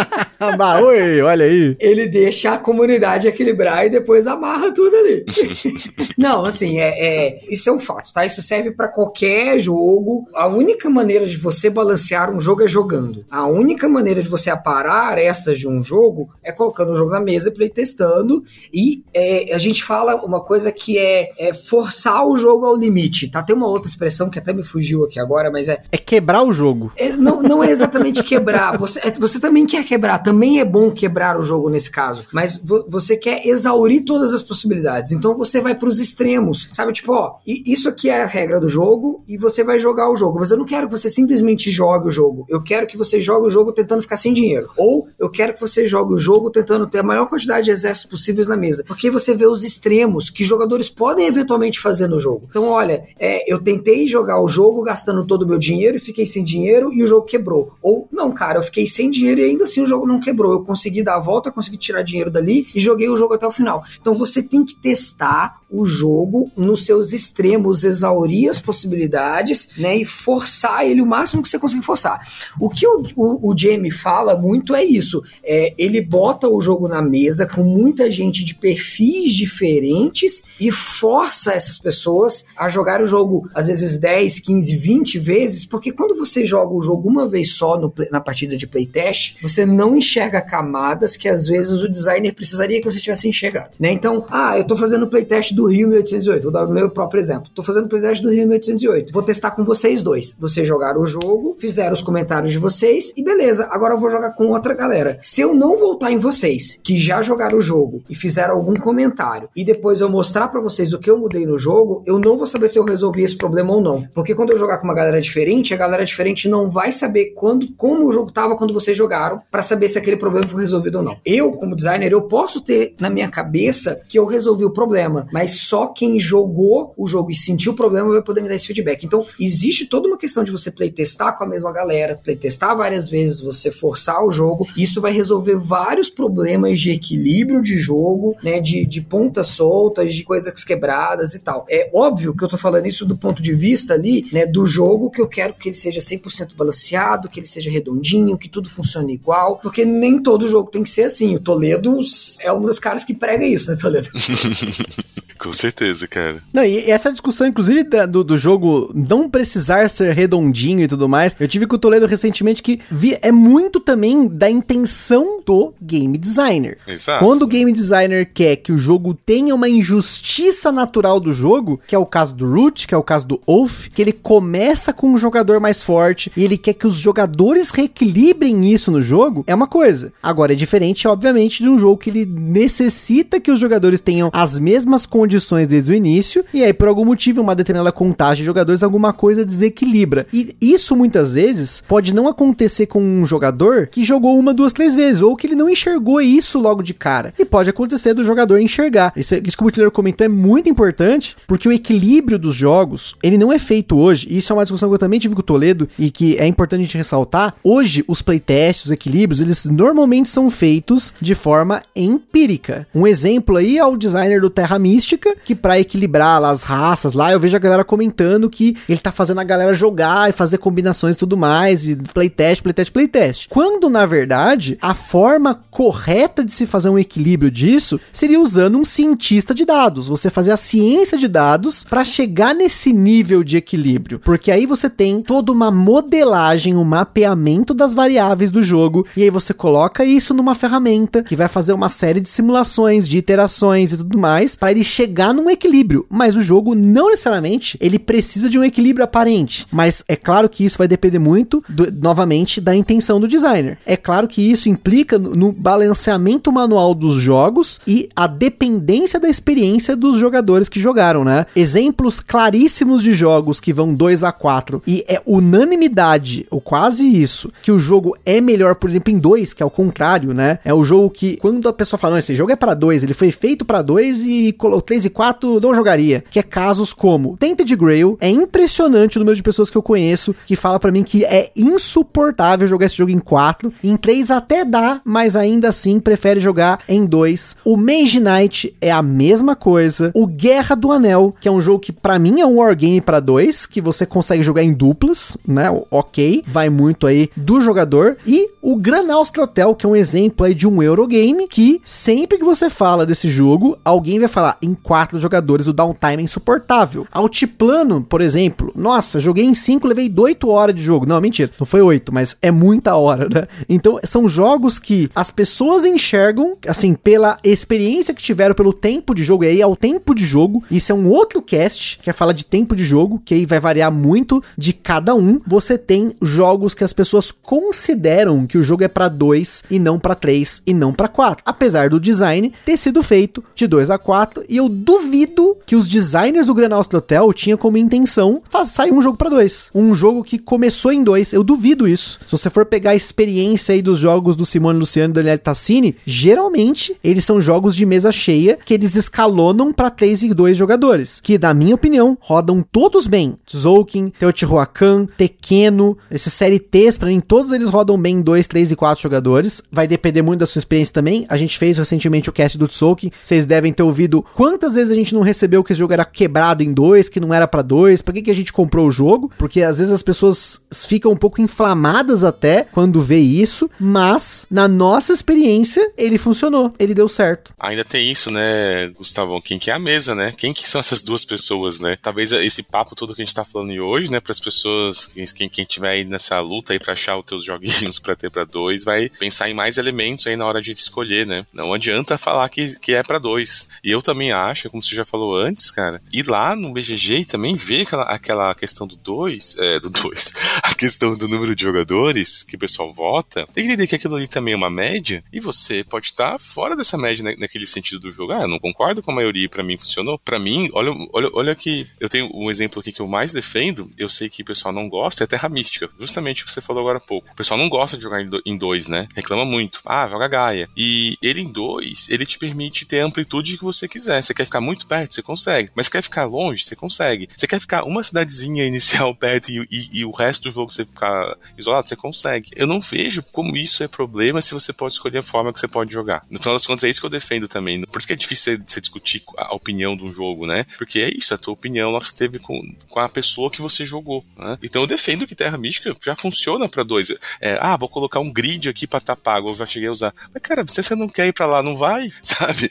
bah, oi, olha aí. Ele deixa a comunidade equilibrar e depois amarra tudo ali. não, assim, é, é, isso é um fato, tá? Isso serve para qualquer jogo. A única maneira de você balancear um jogo é jogando. A única maneira de você aparar essas de um jogo é colocando o jogo na mesa e testando. E é, a gente fala uma coisa que é, é, forçar o jogo ao limite, tá? Tem uma outra expressão que até me fugiu aqui agora, mas é. É quebrar o jogo. É, não, não é exatamente quebrar. Você, é, você também quer quebrar, também é bom quebrar o jogo nesse caso. Mas vo, você quer exaurir todas as possibilidades. Então você vai pros extremos. Sabe, tipo, ó, isso aqui é a regra do jogo e você vai jogar o jogo. Mas eu não quero que você simplesmente jogue o jogo. Eu quero que você jogue o jogo tentando ficar sem dinheiro. Ou eu quero que você jogue o jogo tentando ter a maior quantidade de exércitos possíveis na mesa. Porque você vê os extremos que jogadores podem eventualmente fazer no jogo. Então, olha, é, eu tentei jogar o jogo gastando todo o meu dinheiro e fiquei sem dinheiro e o jogo quebrou. Ou, não, cara, eu fiquei sem dinheiro e ainda assim o jogo não quebrou. Eu consegui dar a volta, consegui tirar dinheiro dali e joguei o jogo até o final. Então você tem que testar o jogo nos seus extremos, exaurir as possibilidades, né, e forçar ele o máximo que você conseguir forçar. O que o, o, o Jamie fala muito é isso, é, ele bota o jogo na mesa com muita gente de perfis diferentes e força essas pessoas a jogar o jogo às vezes 10, 15, 20 vezes, porque quando você joga o jogo uma vez só no, na partida de playtest, você não enxerga camadas que às vezes o designer precisaria que você tivesse enxergado, né? Então, ah, eu tô fazendo playtest do Rio 1808, vou dar o meu próprio exemplo. Tô fazendo playtest do Rio 1808. Vou testar com vocês dois. Vocês jogaram o jogo, fizeram os comentários de vocês e beleza, agora eu vou jogar com outra galera. Se eu não voltar em vocês, que já jogaram o jogo e fizeram algum comentário, e depois eu mostrar para vocês o que eu mudei no jogo, eu não vou saber se eu resolvi esse problema ou não. Porque quando eu jogar com uma galera diferente, a galera diferente não vai saber quando, como o jogo tava quando vocês jogaram, para saber se aquele problema foi resolvido ou não. Eu, como designer, eu posso ter na minha cabeça que eu resolvi o problema, mas só quem jogou o jogo e sentiu o problema vai poder me dar esse feedback. Então, existe toda uma questão de você playtestar com a mesma galera, playtestar várias vezes, você forçar o jogo. Isso vai resolver vários problemas de equilíbrio de jogo, né, de, de pontas soltas, de coisas quebradas e tal. É óbvio que eu tô falando isso do ponto de vista ali, né, do jogo que eu quero que ele seja 100% balanceado, que ele seja redondinho, que tudo funcione igual, porque nem todo jogo tem que ser assim. O Toledo é um dos caras que prega isso, né, Toledo? Com certeza, cara. Não, e essa discussão, inclusive, do, do jogo não precisar ser redondinho e tudo mais, eu tive com o Toledo recentemente que vi, é muito também da intenção do game designer. Exato. Quando o game designer quer que o jogo tenha uma injustiça natural do jogo, que é o caso do Root, que é o caso do Oath, que ele começa com um jogador mais forte e ele quer que os jogadores reequilibrem isso no jogo, é uma coisa. Agora, é diferente, obviamente, de um jogo que ele necessita que os jogadores tenham as mesmas condições condições desde o início, e aí por algum motivo, uma determinada contagem de jogadores, alguma coisa desequilibra. E isso muitas vezes pode não acontecer com um jogador que jogou uma, duas, três vezes, ou que ele não enxergou isso logo de cara. E pode acontecer do jogador enxergar. Isso, isso que o Butileiro comentou é muito importante, porque o equilíbrio dos jogos, ele não é feito hoje, e isso é uma discussão que eu também tive com o Toledo, e que é importante a gente ressaltar. Hoje, os playtests, os equilíbrios, eles normalmente são feitos de forma empírica. Um exemplo aí é o designer do Terra Mística, que para equilibrar lá as raças lá, eu vejo a galera comentando que ele tá fazendo a galera jogar e fazer combinações e tudo mais, e playtest, playtest, playtest. Quando, na verdade, a forma correta de se fazer um equilíbrio disso seria usando um cientista de dados. Você fazer a ciência de dados para chegar nesse nível de equilíbrio. Porque aí você tem toda uma modelagem, um mapeamento das variáveis do jogo, e aí você coloca isso numa ferramenta que vai fazer uma série de simulações, de iterações e tudo mais, para ele chegar chegar num equilíbrio, mas o jogo não necessariamente ele precisa de um equilíbrio aparente. Mas é claro que isso vai depender muito, do, novamente, da intenção do designer. É claro que isso implica no, balanceamento manual dos jogos e a dependência da experiência dos jogadores que jogaram, né? Exemplos claríssimos de jogos que vão 2 a 4 e é unanimidade, ou quase isso, que o jogo é melhor, por exemplo, em 2, que é o contrário, né? É o jogo que quando a pessoa fala, não, esse jogo é para 2, ele foi feito para 2 e 3 e 4 não jogaria. Que é casos como Tainted Grail. É impressionante o número de pessoas que eu conheço que fala para mim que é insuportável jogar esse jogo em 4. Em 3 até dá, mas ainda assim prefere jogar em 2. O Mage Knight é a mesma coisa. O Guerra do Anel, que é um jogo que para mim é um wargame para 2, que você consegue jogar em duplas, né? Ok, vai muito aí do jogador. E o Granaustra Hotel, que é um exemplo aí de um Eurogame que sempre que você fala desse jogo, alguém vai falar em quatro jogadores, o downtime é insuportável. Altiplano, por exemplo, nossa, joguei em 5, levei 8 horas de jogo. Não, mentira, não foi 8, mas é muita hora, né? Então, são jogos que as pessoas enxergam, assim, pela experiência que tiveram, pelo tempo de jogo, e aí é o tempo de jogo. Isso é um outro cast, que é falar de tempo de jogo, que aí vai variar muito de cada um. Você tem jogos que as pessoas consideram que o jogo é para 2 e não para 3 e não para 4. Apesar do design ter sido feito de 2 a 4 e eu duvido que os designers do Grand Austria Hotel tinham como intenção sair um jogo para dois. Um jogo que começou em dois. Eu duvido isso. Se você for pegar a experiência aí dos jogos do Simone Luciano e Daniel Tassini, geralmente eles são jogos de mesa cheia que eles escalonam para três e dois jogadores. Que, na minha opinião, rodam todos bem. Tzolk'in, Teotihuacan, Tequeno, esses série T's, pra mim, todos eles rodam bem em 2, 3 e 4 jogadores. Vai depender muito da sua experiência também. A gente fez recentemente o cast do Tsoki. Vocês devem ter ouvido quantas vezes a gente não recebeu que esse jogo era quebrado em dois, que não era para dois. Por que, que a gente comprou o jogo? Porque às vezes as pessoas ficam um pouco inflamadas até quando vê isso, mas na nossa experiência ele funcionou, ele deu certo. Ainda tem isso, né, Gustavão? Quem que é a mesa, né? Quem que são essas duas pessoas, né? Talvez esse papo todo que a gente tá falando hoje, né, para as pessoas, quem, quem tiver aí nessa luta aí para achar os teus joguinhos para ter para dois, vai pensar em mais elementos aí na hora de escolher, né? Não adianta falar que, que é para dois. E eu também acho, como você já falou antes, cara, ir lá no BGG e também ver aquela, aquela questão do dois, é, do dois, a questão do número de jogadores que o pessoal vota, tem que entender que aquilo ali também é uma média e você pode estar fora dessa média naquele sentido do jogo. Ah, não concordo com a maioria, para mim funcionou. Para mim, olha, olha, olha que eu tenho um exemplo aqui que eu mais defendo, eu sei que o pessoal não gosta, é Terra Mística. Justamente o que você falou agora há pouco. O pessoal não gosta de jogar em dois, né? Reclama muito. Ah, joga Gaia. E ele em dois, ele te permite ter a amplitude que você quiser. Você quer ficar muito perto, você consegue. Mas quer ficar longe, você consegue. Você quer ficar uma cidadezinha inicial perto e, e, e o resto do jogo você ficar isolado, você consegue. Eu não vejo como isso é problema se você pode escolher a forma que você pode jogar. No final das contas, é isso que eu defendo também. Por isso que é difícil você, discutir a opinião de um jogo, né? Porque é isso, a tua opinião que você teve com, com a pessoa que você jogou. Né? Então eu defendo que Terra Mística já funciona para dois. É, ah, vou colocar um grid aqui para estar tá pago, eu já cheguei a usar. Mas cara, se você não quer ir para lá, não vai, sabe?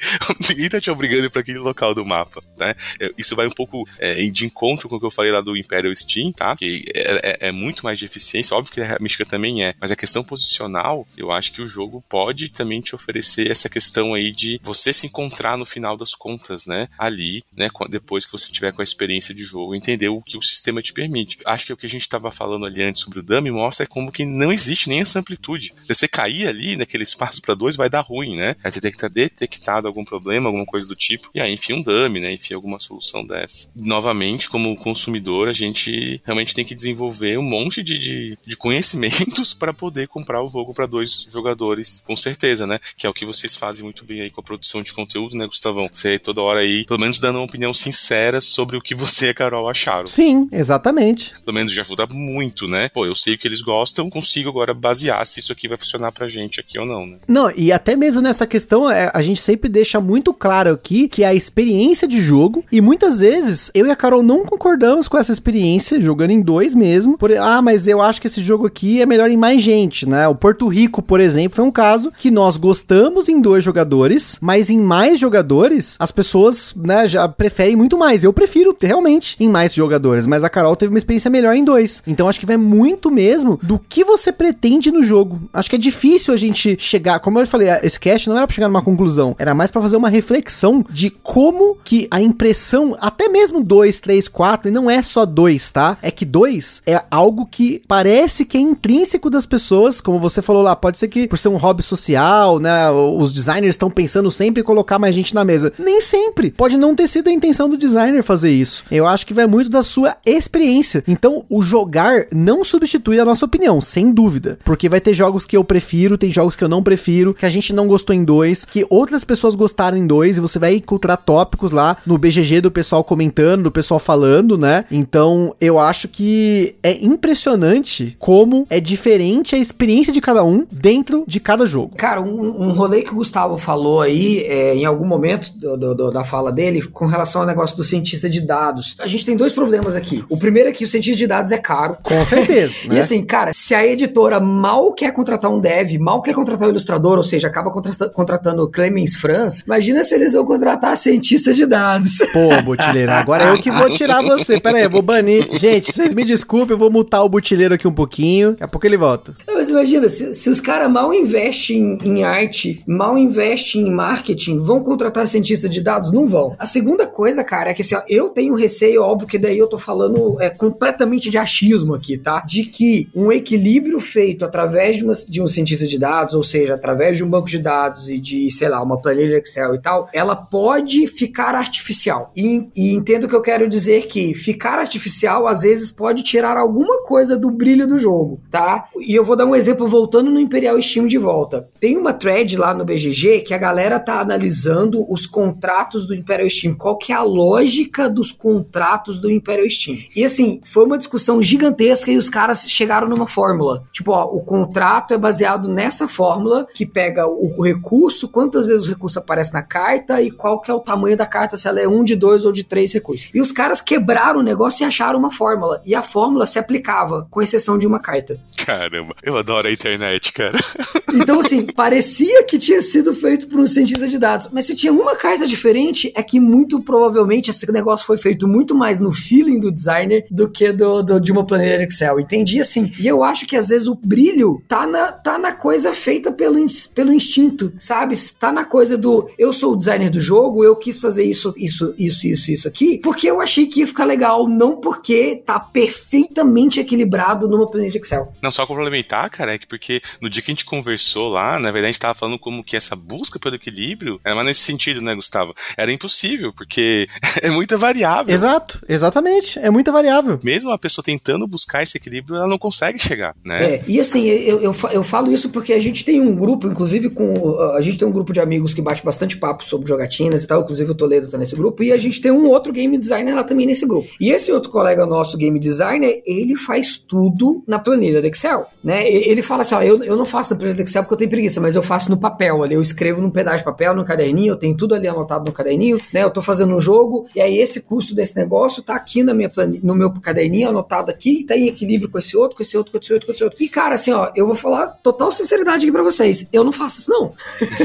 Ninguém tá te obrigando para aquele local do mapa, né? É, isso vai um pouco é, de encontro com o que eu falei lá do Imperial Steam, tá? Que é, é, é muito mais de eficiência, óbvio que a mística também é, mas a questão posicional, eu acho que o jogo pode também te oferecer essa questão aí de você se encontrar no final das contas, né? Ali, né? Depois que você tiver com a experiência de jogo, entender o que o sistema te permite. Acho que o que a gente estava falando ali antes sobre o dummy mostra como que não existe nem essa amplitude. Se você cair ali naquele espaço para dois, vai dar ruim, né? Aí você tem que estar detectado algum problema, alguma coisa do tipo, e aí enfim um dummy, né? Enfim alguma solução dessa. Novamente, como consumidor, a gente realmente tem que desenvolver um monte de, de, de conhecimentos para poder comprar o jogo para dois jogadores, com certeza, né? Que é o que vocês fazem muito bem aí com a produção de conteúdo, né, Gustavão? Você toda hora aí, pelo menos dando uma opinião sincera sobre o que você e a Carol acharam. Sim, exatamente. Pelo menos já ajuda muito, né? Pô, eu sei o que eles gostam, consigo agora basear se isso aqui vai funcionar pra gente aqui ou não, né? Não, e até mesmo nessa questão, é, a gente sempre deixa muito claro aqui que a experiência de jogo, e muitas vezes eu e a Carol não concordamos com essa experiência, jogando em dois mesmo. Por, ah, mas eu acho que esse jogo aqui é melhor em mais gente, né? O Porto Rico, por exemplo, foi um caso que nós gostamos em dois jogadores, mas em mais jogadores, as pessoas, né, já preferem muito mais. Eu prefiro realmente em mais jogadores, mas a Carol teve uma experiência melhor em dois. Então acho que vai muito mesmo do que você pretende no jogo. Acho que é difícil a gente chegar, como eu falei, esse cast não era pra chegar numa conclusão, era mais para fazer uma reflexão de como que a impressão, até mesmo dois, três, quatro, e não é só dois, tá? É que dois é algo que parece que é intrínseco das pessoas, como você falou lá, pode ser que por ser um hobby social, né, os designers estão pensando sempre em colocar mais gente na mesa. Nem sempre. Pode não ter sido a intenção do designer fazer isso. Eu acho que vai muito da sua experiência. Então, o jogar não substitui a nossa opinião, sem dúvida. Porque vai ter jogos que eu prefiro, tem jogos que eu não prefiro, que a gente não gostou em dois, que outras pessoas gostaram em dois, e você vai encontrar tópicos lá no BGG do pessoal comentando, do pessoal falando, né? Então, eu acho que é impressionante como é diferente a experiência de cada um dentro de cada jogo. Cara, um, um rolê que o Gustavo falou aí, é, em algum momento do, do, da fala dele, com relação ao negócio do cientista de dados. A gente tem dois problemas aqui. O primeiro é que o cientista de dados é caro. Com certeza. e né? assim, cara, se a editora mal quer contratar um dev, mal quer contratar um ilustrador, ou seja, acaba contratando Clemens Franz, imagina se eles vão contratar cientista de dados. Pô, Butileiro, agora eu que vou tirar você. Pera aí, eu vou banir. Gente, vocês me desculpem, eu vou mutar o Butileiro aqui um pouquinho. Daqui a pouco ele volta. Mas imagina, se, se os caras mal investem em arte, mal investem em marketing, vão contratar cientista de dados? Não vão. A segunda coisa, cara, é que assim, ó, eu tenho receio, óbvio que daí eu tô falando é, completamente de achismo aqui, tá? De que um equilíbrio feito através de, uma, de um cientista de dados, ou seja, através de um banco de dados e de, sei lá, uma planilha Excel e tal, ela pode ficar artificial. E, e entendo que eu quero dizer que ficar artificial às vezes pode tirar alguma coisa do brilho do jogo, tá? E eu vou dar um exemplo, voltando no Imperial Steam de volta. Tem uma thread lá no BGG que a galera tá analisando os contratos do Imperial Steam. Qual que é a lógica dos contratos do Imperial Steam? E assim, foi uma discussão gigantesca e os caras chegaram numa fórmula. Tipo, ó, o contrato é baseado nessa fórmula que pega o recurso, quantas vezes o recurso aparece na carta e qual que é o tamanho da carta, se ela é um de dois ou de três recursos. E os caras quebraram o negócio e acharam uma fórmula. E a fórmula se aplicava, com exceção de uma carta. Caramba, eu adoro a internet, cara. Então, assim, parecia que tinha sido feito por um cientista de dados, mas se tinha uma carta diferente, é que muito provavelmente esse negócio foi feito muito mais no feeling do designer do que do, do de uma planilha Excel. Entendi assim. E eu acho que às vezes o brilho tá na, tá na coisa feita pelo, pelo instinto, sabe? Tá na coisa do eu sou o designer do jogo, eu quis fazer isso, isso, isso, isso, isso aqui, porque eu achei que ia ficar legal, não porque tá perfeitamente equilibrado numa planilha de Excel. Não, só complementar, cara, é que porque no dia que a gente conversou lá, na verdade a gente tava falando como que essa busca pelo equilíbrio era mais nesse sentido, né, Gustavo? Era impossível, porque é muita variável. Exato, exatamente. É muita variável. Mesmo a pessoa tentando buscar esse equilíbrio, ela não consegue chegar, né? É, e assim, eu, eu, eu falo isso porque a gente tem um grupo, inclusive com. A gente tem um grupo de amigos que bate bastante papo sobre jogatinas e tal, inclusive o Toledo tá nesse grupo, e a gente tem um outro game designer lá também nesse grupo. E esse outro colega nosso, game designer, ele faz tudo na planilha do Excel, né? Ele fala assim, ó, eu, eu não faço na planilha do Excel porque eu tenho preguiça, mas eu faço no papel ali, eu escrevo num pedaço de papel, no caderninho, eu tenho tudo ali anotado no caderninho, né? Eu tô fazendo um jogo, e aí esse custo desse negócio tá aqui na minha planilha, no meu caderninho, anotado aqui, e tá em equilíbrio com esse outro, com esse outro, com esse outro, com esse outro. E cara, assim, ó, eu vou falar total sinceridade aqui pra vocês, eu não faço isso não.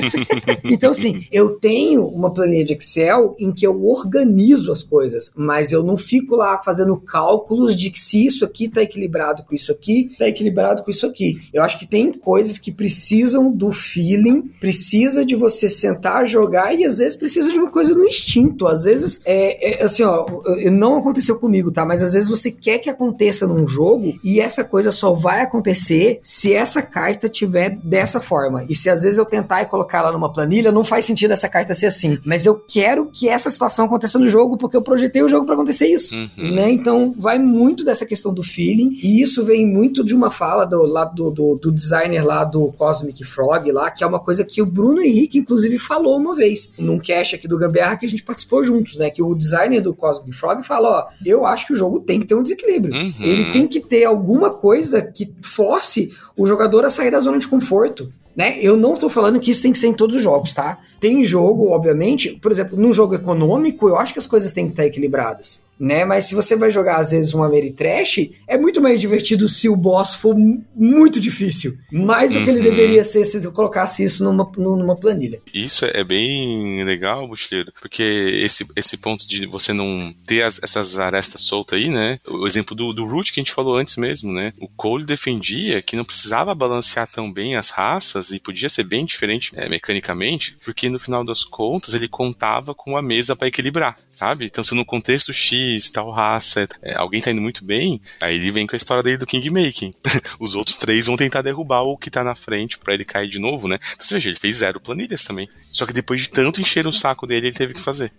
então, assim, eu tenho uma planilha de Excel em que eu organizo as coisas, mas eu não fico lá fazendo cálculos de que se isso aqui tá equilibrado com isso aqui, tá equilibrado com isso aqui. Eu acho que tem coisas que precisam do feeling, precisa de você sentar, jogar e às vezes precisa de uma coisa no instinto. Às vezes, é, é assim, ó, não aconteceu comigo, tá? Mas às vezes você quer que aconteça num jogo e essa coisa só vai acontecer se essa carta tiver dessa forma. E se às vezes eu tentar e colocar ela numa planilha, não faz sentido essa carta ser assim. Mas eu quero que essa situação aconteça no jogo porque eu projetei o jogo para acontecer isso, uhum. né? Então vai muito dessa questão do feeling e isso vem muito de uma fala do lá do, do, do designer lá do Cosmic Frog lá, que é uma coisa que o Bruno Henrique inclusive falou uma vez num cast aqui do Gambiarra que a gente participou juntos, né? Que o designer do Cosmic Frog fala, ó, eu acho que o jogo tem que ter um desequilíbrio. Uhum. Ele tem que ter alguma coisa que force o jogador a sair da zona de conforto. Né? Eu não estou falando que isso tem que ser em todos os jogos, tá? Tem jogo, obviamente, por exemplo, num jogo econômico, eu acho que as coisas têm que estar equilibradas né? Mas se você vai jogar às vezes uma Ameritrash, é muito mais divertido se o boss for muito difícil, mais do que ele uhum. deveria ser se eu colocasse isso numa, numa planilha. Isso é bem legal, Buchileiro, porque esse, esse ponto de você não ter as, essas arestas soltas aí, né? O exemplo do, do Root que a gente falou antes mesmo, né? O Cole defendia que não precisava balancear tão bem as raças e podia ser bem diferente é, mecanicamente, porque no final das contas ele contava com a mesa para equilibrar, sabe? Então se no contexto X tal raça, é, alguém tá indo muito bem, aí ele vem com a história dele do King Making. Os outros três vão tentar derrubar o que tá na frente para ele cair de novo, né? Então você veja, ele fez zero planilhas também. Só que depois de tanto encher o saco dele, ele teve que fazer.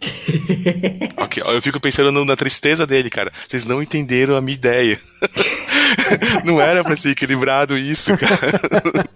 okay, eu fico pensando na tristeza dele, cara. Vocês não entenderam a minha ideia. não era pra ser equilibrado isso, cara.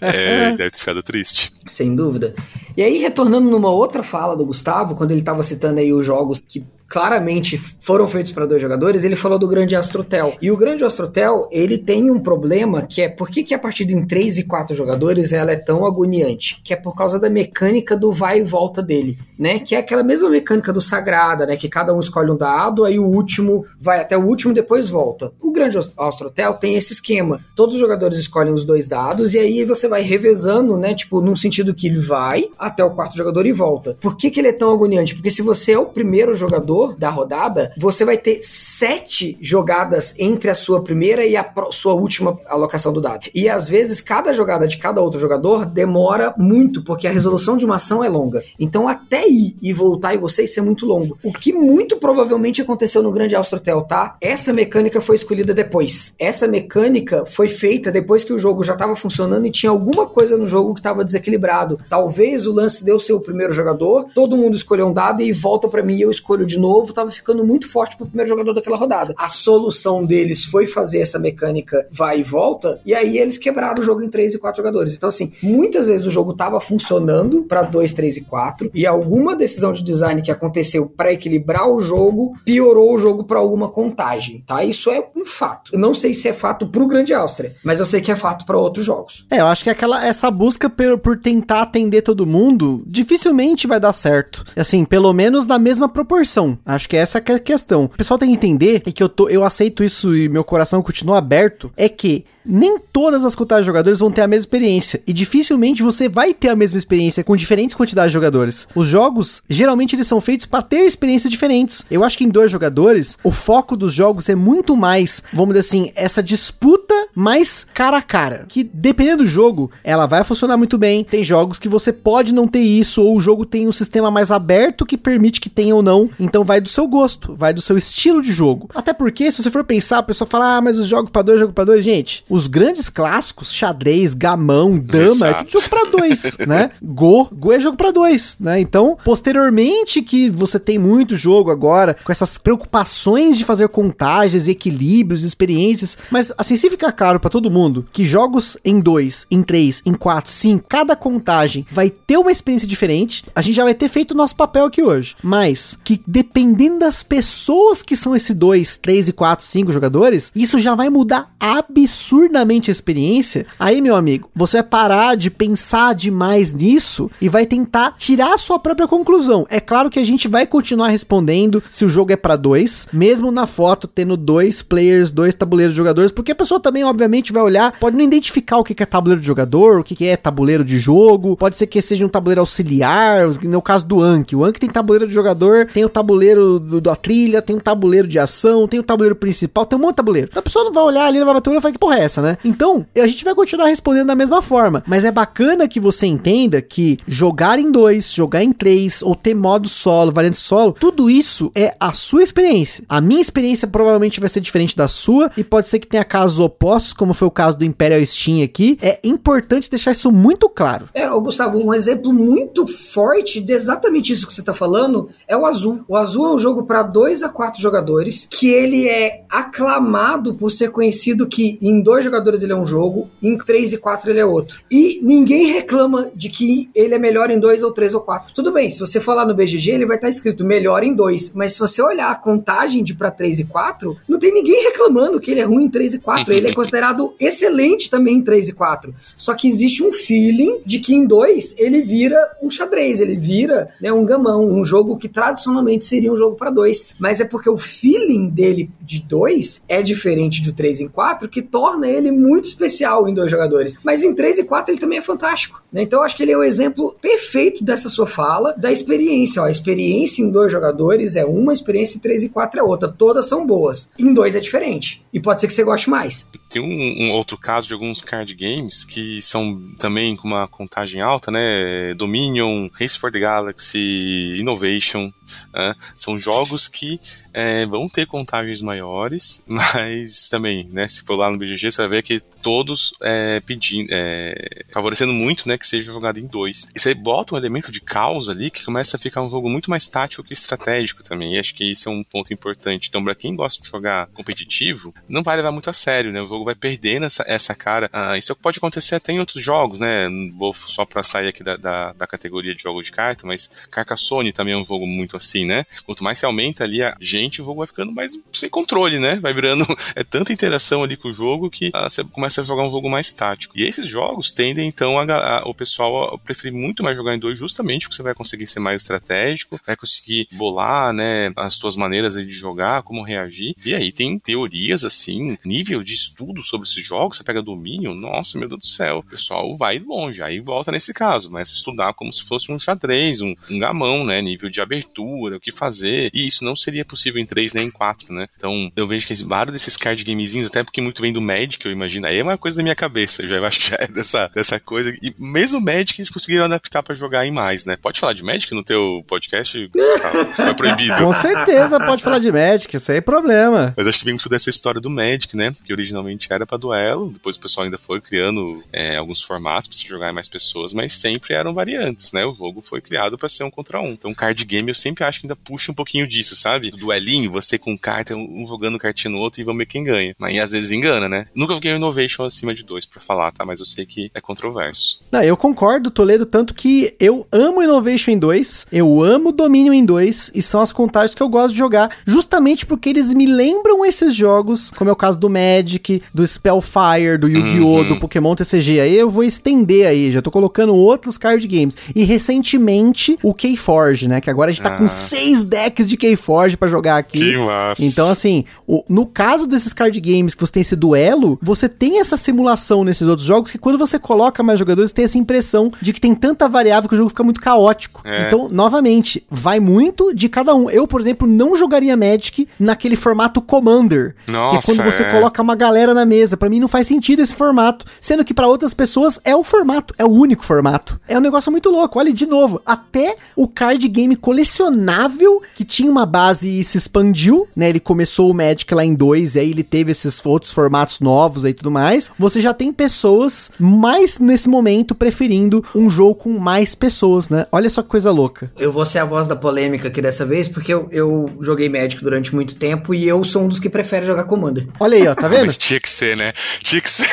é, deve ter ficado triste. Sem dúvida. E aí, retornando numa outra fala do Gustavo, quando ele tava citando aí os jogos que claramente foram feitos para dois jogadores, ele falou do Grande Astrotel. E o Grande Astrotel, ele tem um problema que é por que, que a partida em 3 e 4 jogadores ela é tão agoniante? Que é por causa da mecânica do vai e volta dele, né? Que é aquela mesma mecânica do Sagrada, né? Que cada um escolhe um dado, aí o último vai até o último e depois volta. O Grande Astrotel tem esse esquema. Todos os jogadores escolhem os dois dados e aí você vai revezando, né? Tipo, num sentido que ele vai até o quarto jogador e volta. Por que, que ele é tão agoniante? Porque se você é o primeiro jogador, da rodada, você vai ter sete jogadas entre a sua primeira e a sua última alocação do dado. E às vezes cada jogada de cada outro jogador demora muito, porque a resolução de uma ação é longa. Então até ir e voltar e você isso é muito longo. O que muito provavelmente aconteceu no Grande Austrotel, tá? Essa mecânica foi escolhida depois. Essa mecânica foi feita depois que o jogo já estava funcionando e tinha alguma coisa no jogo que estava desequilibrado. Talvez o lance deu ser o primeiro jogador, todo mundo escolheu um dado e volta para mim e eu escolho de novo novo tava ficando muito forte pro primeiro jogador daquela rodada. A solução deles foi fazer essa mecânica vai e volta, e aí eles quebraram o jogo em 3 e 4 jogadores. Então, assim, muitas vezes o jogo tava funcionando para 2, 3 e 4, e alguma decisão de design que aconteceu para equilibrar o jogo piorou o jogo para alguma contagem, tá? Isso é um fato. Eu não sei se é fato pro Grande Áustria, mas eu sei que é fato para outros jogos. É, eu acho que aquela essa busca por, por tentar atender todo mundo dificilmente vai dar certo. Assim, pelo menos na mesma proporção. Acho que essa que é a questão. O pessoal tem que entender e que eu tô eu aceito isso e meu coração continua aberto, é que nem todas as contagens de jogadores vão ter a mesma experiência e dificilmente você vai ter a mesma experiência com diferentes quantidades de jogadores. Os jogos, geralmente eles são feitos para ter experiências diferentes. Eu acho que em dois jogadores, o foco dos jogos é muito mais, vamos dizer assim, essa disputa mais cara a cara, que dependendo do jogo, ela vai funcionar muito bem. Tem jogos que você pode não ter isso ou o jogo tem um sistema mais aberto que permite que tenha ou não. Então vai do seu gosto, vai do seu estilo de jogo. Até porque se você for pensar, a pessoa fala: "Ah, mas os jogos para dois, jogo para dois, gente, os grandes clássicos, xadrez, gamão, dama, é tudo jogo pra dois, né? Go, Go é jogo pra dois, né? Então, posteriormente que você tem muito jogo agora, com essas preocupações de fazer contagens, equilíbrios, experiências, mas assim, se ficar claro para todo mundo que jogos em dois, em três, em quatro, cinco, cada contagem vai ter uma experiência diferente, a gente já vai ter feito o nosso papel aqui hoje. Mas que dependendo das pessoas que são esses dois, três e quatro, cinco jogadores, isso já vai mudar absurdamente absurdamente a experiência, aí, meu amigo, você vai parar de pensar demais nisso e vai tentar tirar a sua própria conclusão. É claro que a gente vai continuar respondendo se o jogo é para dois, mesmo na foto tendo dois players, dois tabuleiros de jogadores, porque a pessoa também, obviamente, vai olhar, pode não identificar o que é tabuleiro de jogador, o que é tabuleiro de jogo, pode ser que seja um tabuleiro auxiliar, no caso do Anki. O Anki tem tabuleiro de jogador, tem o tabuleiro do, da trilha, tem o tabuleiro de ação, tem o tabuleiro principal, tem um monte de tabuleiro. Então a pessoa não vai olhar ali, vai bater o olho e falar que porra é essa, né? Então, a gente vai continuar respondendo da mesma forma, mas é bacana que você entenda que jogar em dois, jogar em três, ou ter modo solo, variante solo, tudo isso é a sua experiência. A minha experiência provavelmente vai ser diferente da sua, e pode ser que tenha casos opostos, como foi o caso do Imperial Steam aqui. É importante deixar isso muito claro. É, Gustavo, um exemplo muito forte de exatamente isso que você está falando é o Azul. O Azul é um jogo para dois a quatro jogadores, que ele é aclamado por ser conhecido que em dois jogadores ele é um jogo, em 3 e 4 ele é outro. E ninguém reclama de que ele é melhor em 2 ou 3 ou 4. Tudo bem, se você for lá no BGG, ele vai estar escrito melhor em 2, mas se você olhar a contagem de para 3 e 4, não tem ninguém reclamando que ele é ruim em 3 e 4. Ele é considerado excelente também em 3 e 4. Só que existe um feeling de que em 2 ele vira um xadrez, ele vira né, um gamão, um jogo que tradicionalmente seria um jogo para 2. Mas é porque o feeling dele de 2 é diferente do 3 em 4, que torna ele muito especial em dois jogadores. Mas em 3 e 4 ele também é fantástico. Né? Então eu acho que ele é o exemplo perfeito dessa sua fala, da experiência. Ó, a experiência em dois jogadores é uma, experiência em 3 e 4 é outra. Todas são boas. Em dois é diferente. E pode ser que você goste mais. Tem um, um outro caso de alguns card games que são também com uma contagem alta, né? Dominion, Race for the Galaxy, Innovation. Né? São jogos que é, vão ter contagens maiores, mas também, né? Se for lá no BGG, você ver que todos é, pedindo, é, favorecendo muito, né, que seja jogado em dois. E você bota um elemento de caos ali que começa a ficar um jogo muito mais tático que estratégico também. E acho que isso é um ponto importante. Então, para quem gosta de jogar competitivo, não vai levar muito a sério, né? O jogo vai perdendo essa, essa cara. Ah, isso pode acontecer até em outros jogos, né? Vou só para sair aqui da, da, da, categoria de jogo de carta, mas Carcassonne também é um jogo muito assim, né? Quanto mais se aumenta ali a gente, o jogo vai ficando mais sem controle, né? Vai virando é tanta interação ali com o jogo que ah, você começa começa a jogar um jogo mais tático. E esses jogos tendem, então, a, a, o pessoal a preferir muito mais jogar em dois, justamente porque você vai conseguir ser mais estratégico, vai conseguir bolar, né, as suas maneiras de jogar, como reagir. E aí tem teorias, assim, nível de estudo sobre esses jogos, você pega domínio, nossa, meu Deus do céu, o pessoal vai longe, aí volta nesse caso, mas estudar como se fosse um xadrez, um, um gamão, né, nível de abertura, o que fazer, e isso não seria possível em 3 nem em 4, né. Então, eu vejo que vários desses card gamezinhos, até porque muito vem do Magic, eu imagino, aí aí é uma coisa da minha cabeça, já eu acho que já é dessa, dessa coisa. E mesmo Magic eles conseguiram adaptar pra jogar em mais, né? Pode falar de Magic no teu podcast, Gustavo? é proibido. Com certeza pode falar de Magic, isso aí é problema. Mas acho que vem muito dessa história do Magic, né? Que originalmente era pra duelo, depois o pessoal ainda foi criando é, alguns formatos pra se jogar em mais pessoas, mas sempre eram variantes, né? O jogo foi criado pra ser um contra um. Então, card game eu sempre acho que ainda puxa um pouquinho disso, sabe? Do duelinho, você com carta, um jogando cartinha no outro e vamos ver quem ganha. Mas às vezes engana, né? Nunca joguei Innovation acima de dois pra falar, tá? Mas eu sei que é controverso. Não, eu concordo, Toledo, tanto que eu amo Innovation em 2, eu amo Domínio em 2, e são as contagens que eu gosto de jogar, justamente porque eles me lembram esses jogos, como é o caso do Magic, do Spellfire, do Yu-Gi-Oh!, Uhum. do Pokémon TCG. Aí eu vou estender aí, já tô colocando outros card games. E recentemente o Keyforge, né? Que agora a gente tá Ah. com seis decks de Keyforge pra jogar aqui. Que massa. Então, assim, o- no caso desses card games que você tem esse duelo, você tem essa simulação nesses outros jogos que quando você coloca mais jogadores, tem essa impressão de que tem tanta variável que o jogo fica muito caótico. É. Então, novamente, vai muito de cada um. Eu, por exemplo, não jogaria Magic naquele formato Commander. que é Nossa, quando você é. coloca uma galera na mesa. Pra mim não faz sentido esse formato. Sendo que pra outras pessoas é o formato, é o único formato. É um negócio muito louco. Olha, de novo, até o card game colecionável, que tinha uma base e se expandiu, né? Ele começou o Magic lá em 2, e aí ele teve esses outros formatos novos aí e tudo mais. Você já tem pessoas mais nesse momento preferindo um jogo com mais pessoas, né? Olha só que coisa louca. Eu vou ser a voz da polêmica aqui dessa vez, porque eu, eu joguei Magic durante muito tempo e eu sou um dos que prefere jogar Commander. Olha aí, ó, tá vendo? Mas tinha que ser, né? Tinha que ser.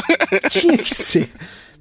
Tinha que ser.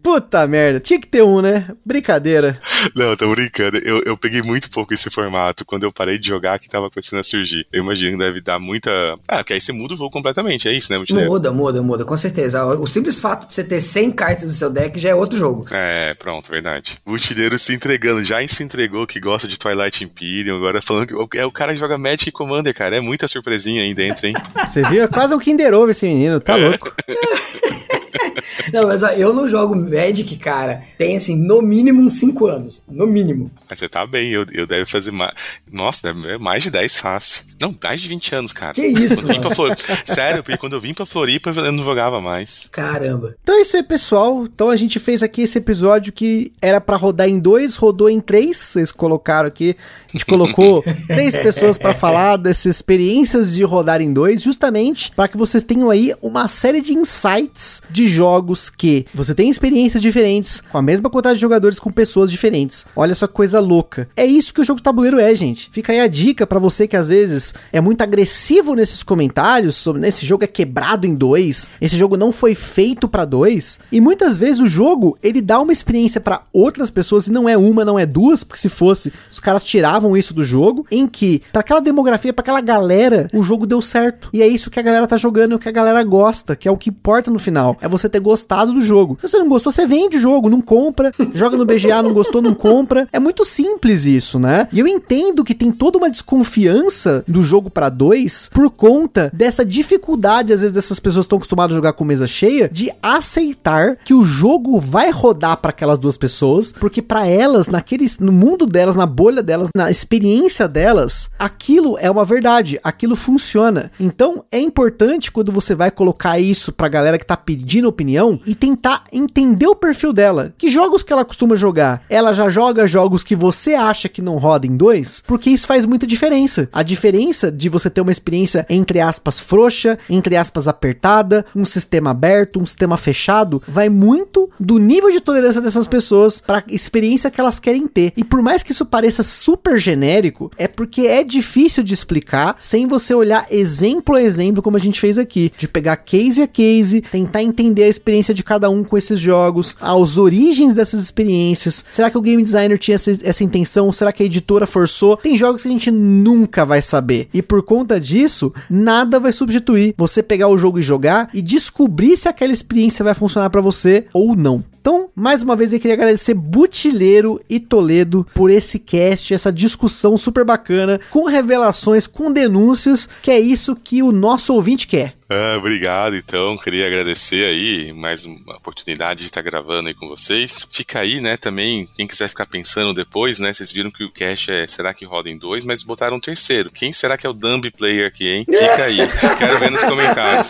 Puta merda, tinha que ter um, né? Brincadeira. Não, tô brincando. Eu, eu peguei muito pouco esse formato. Quando eu parei de jogar, que tava começando a surgir. Eu imagino que deve dar muita. Ah, porque aí você muda o jogo completamente, é isso, né, Mutileiro? Muda, muda, muda, com certeza. O simples fato de você ter 100 cartas no seu deck já é outro jogo. É, pronto, verdade. O se entregando, já se entregou que gosta de Twilight Imperium, agora falando que é o cara que joga Magic e Commander, cara. É muita surpresinha aí dentro, hein? Você viu? É quase um Kinder Ovo esse menino, tá louco. Não, mas ó, eu não jogo Magic, cara, tem assim, no mínimo uns 5 anos. No mínimo. Mas você tá bem, eu, eu deve fazer mais. Nossa, deve mais de 10 fácil. Não, mais de 20 anos, cara. Que isso, mano? Flor... Sério, porque quando eu vim pra Floripa, eu não jogava mais. Caramba. Então é isso aí, pessoal. Então a gente fez aqui esse episódio que era pra rodar em dois, rodou em três. Vocês colocaram aqui. A gente colocou três pessoas pra falar dessas experiências de rodar em dois, justamente para que vocês tenham aí uma série de insights de jogos que você tem experiências diferentes, com a mesma quantidade de jogadores com pessoas diferentes. Olha só que coisa louca. É isso que o jogo tabuleiro é, gente. Fica aí a dica pra você que às vezes é muito agressivo nesses comentários sobre esse jogo é quebrado em dois, esse jogo não foi feito pra dois. E muitas vezes o jogo ele dá uma experiência pra outras pessoas e não é uma, não é duas, porque se fosse os caras tiravam isso do jogo, em que pra aquela demografia, pra aquela galera, o jogo deu certo. E é isso que a galera tá jogando, o que a galera gosta, que é o que importa no final. É você ter gostado do jogo. Se você não gostou, você vende o jogo, não compra, joga no BGA, não gostou, não compra. É muito simples isso, né? E eu entendo que tem toda uma desconfiança do jogo pra dois por conta dessa dificuldade, às vezes, dessas pessoas que estão acostumadas a jogar com mesa cheia, de aceitar que o jogo vai rodar pra aquelas duas pessoas, porque pra elas, naqueles, no mundo delas, na bolha delas, na experiência delas, aquilo é uma verdade, aquilo funciona. Então, é importante quando você vai colocar isso pra galera que tá pedindo opinião e tentar entender o perfil dela. Que jogos que ela costuma jogar? Ela já joga jogos que você acha que não roda em dois? Porque isso faz muita diferença. A diferença de você ter uma experiência entre aspas frouxa, entre aspas apertada, um sistema aberto, um sistema fechado, vai muito do nível de tolerância dessas pessoas para experiência que elas querem ter. E por mais que isso pareça super genérico, é porque é difícil de explicar sem você olhar exemplo a exemplo, como a gente fez aqui, de pegar case a case, tentar entender a experiência de cada um com esses jogos, as origens dessas experiências. Será que o game designer tinha essa, essa intenção? Será que a editora forçou? Tem jogos que a gente nunca vai saber. E por conta disso, nada vai substituir você pegar o jogo e jogar e descobrir se aquela experiência vai funcionar para você ou não. Então, mais uma vez eu queria agradecer Butileiro e Toledo por esse cast, essa discussão super bacana, com revelações, com denúncias, que é isso que o nosso ouvinte quer. Ah, obrigado, então. Queria agradecer aí mais uma oportunidade de estar gravando aí com vocês. Fica aí, né, também, quem quiser ficar pensando depois, né, vocês viram que o cache é, será que roda em dois, mas botaram um terceiro. Quem será que é o Dumb Player aqui, hein? Fica aí. Quero ver nos comentários.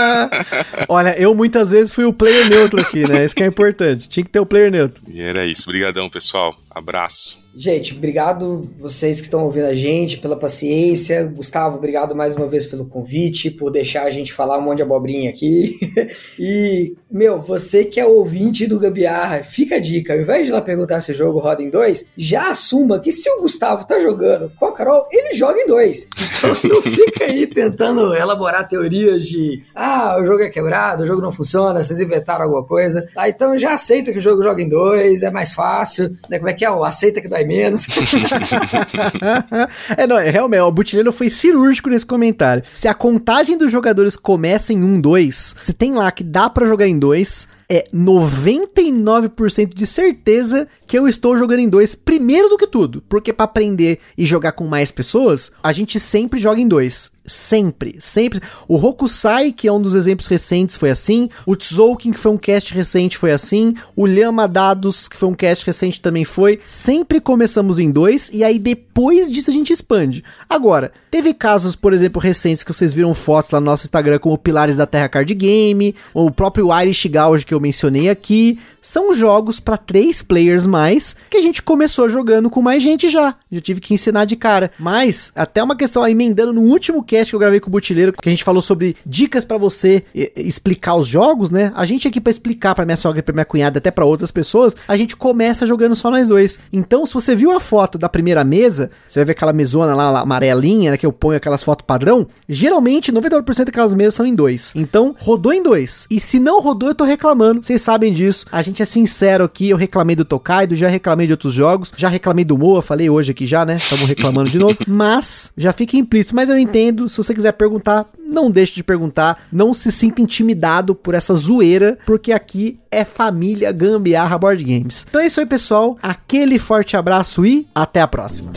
Olha, eu muitas vezes fui o player neutro aqui, né? Isso que é importante. Tinha que ter o player neutro. E era isso. Obrigadão, pessoal. Abraço. Gente, obrigado vocês que estão ouvindo a gente pela paciência. Gustavo, obrigado mais uma vez pelo convite, por deixar a gente falar um monte de abobrinha aqui. e, meu, você que é ouvinte do Gambiarra, fica a dica: ao invés de lá perguntar se o jogo roda em dois, já assuma que se o Gustavo tá jogando com a Carol, ele joga em dois. Então não fica aí tentando elaborar teorias de ah, o jogo é quebrado, o jogo não funciona, vocês inventaram alguma coisa. Ah, então já aceita que o jogo joga em dois, é mais fácil. Né? Como é que é? Aceita que dói menos. é, não, é, realmente, o Butileiro foi cirúrgico nesse comentário. Se a contagem dos jogadores começa em 1, 2, se tem lá que dá para jogar em 2, é 99% de certeza que eu estou jogando em dois, primeiro do que tudo, porque para aprender e jogar com mais pessoas, a gente sempre joga em dois. Sempre, sempre. O Hokusai, que é um dos exemplos recentes, foi assim. O Tzoukin, que foi um cast recente, foi assim. O Lhama Dados, que foi um cast recente, também foi. Sempre começamos em dois, e aí depois disso a gente expande. Agora, teve casos, por exemplo, recentes que vocês viram fotos lá no nosso Instagram, como Pilares da Terra Card Game, ou o próprio Irish Gauge que eu mencionei aqui. São jogos para três players mais, que a gente começou jogando com mais gente já. Já tive que ensinar de cara. Mas, até uma questão, emendando no último cast que eu gravei com o Butileiro, que a gente falou sobre dicas para você explicar os jogos, né? A gente aqui para explicar para minha sogra e pra minha cunhada, até para outras pessoas, a gente começa jogando só nós dois. Então, se você viu a foto da primeira mesa, você vai ver aquela mesona lá, amarelinha, né, que eu ponho aquelas fotos padrão, geralmente 99% daquelas mesas são em dois. Então, rodou em dois. E se não rodou, eu tô reclamando. Vocês sabem disso. A gente é sincero aqui, eu reclamei do Tokaido, já reclamei de outros jogos, já reclamei do Moa, falei hoje aqui já, né? Estamos reclamando de novo. Mas já fica implícito, mas eu entendo se você quiser perguntar, não deixe de perguntar. Não se sinta intimidado por essa zoeira, porque aqui é família Gambiarra Board Games. Então é isso aí, pessoal. Aquele forte abraço e até a próxima.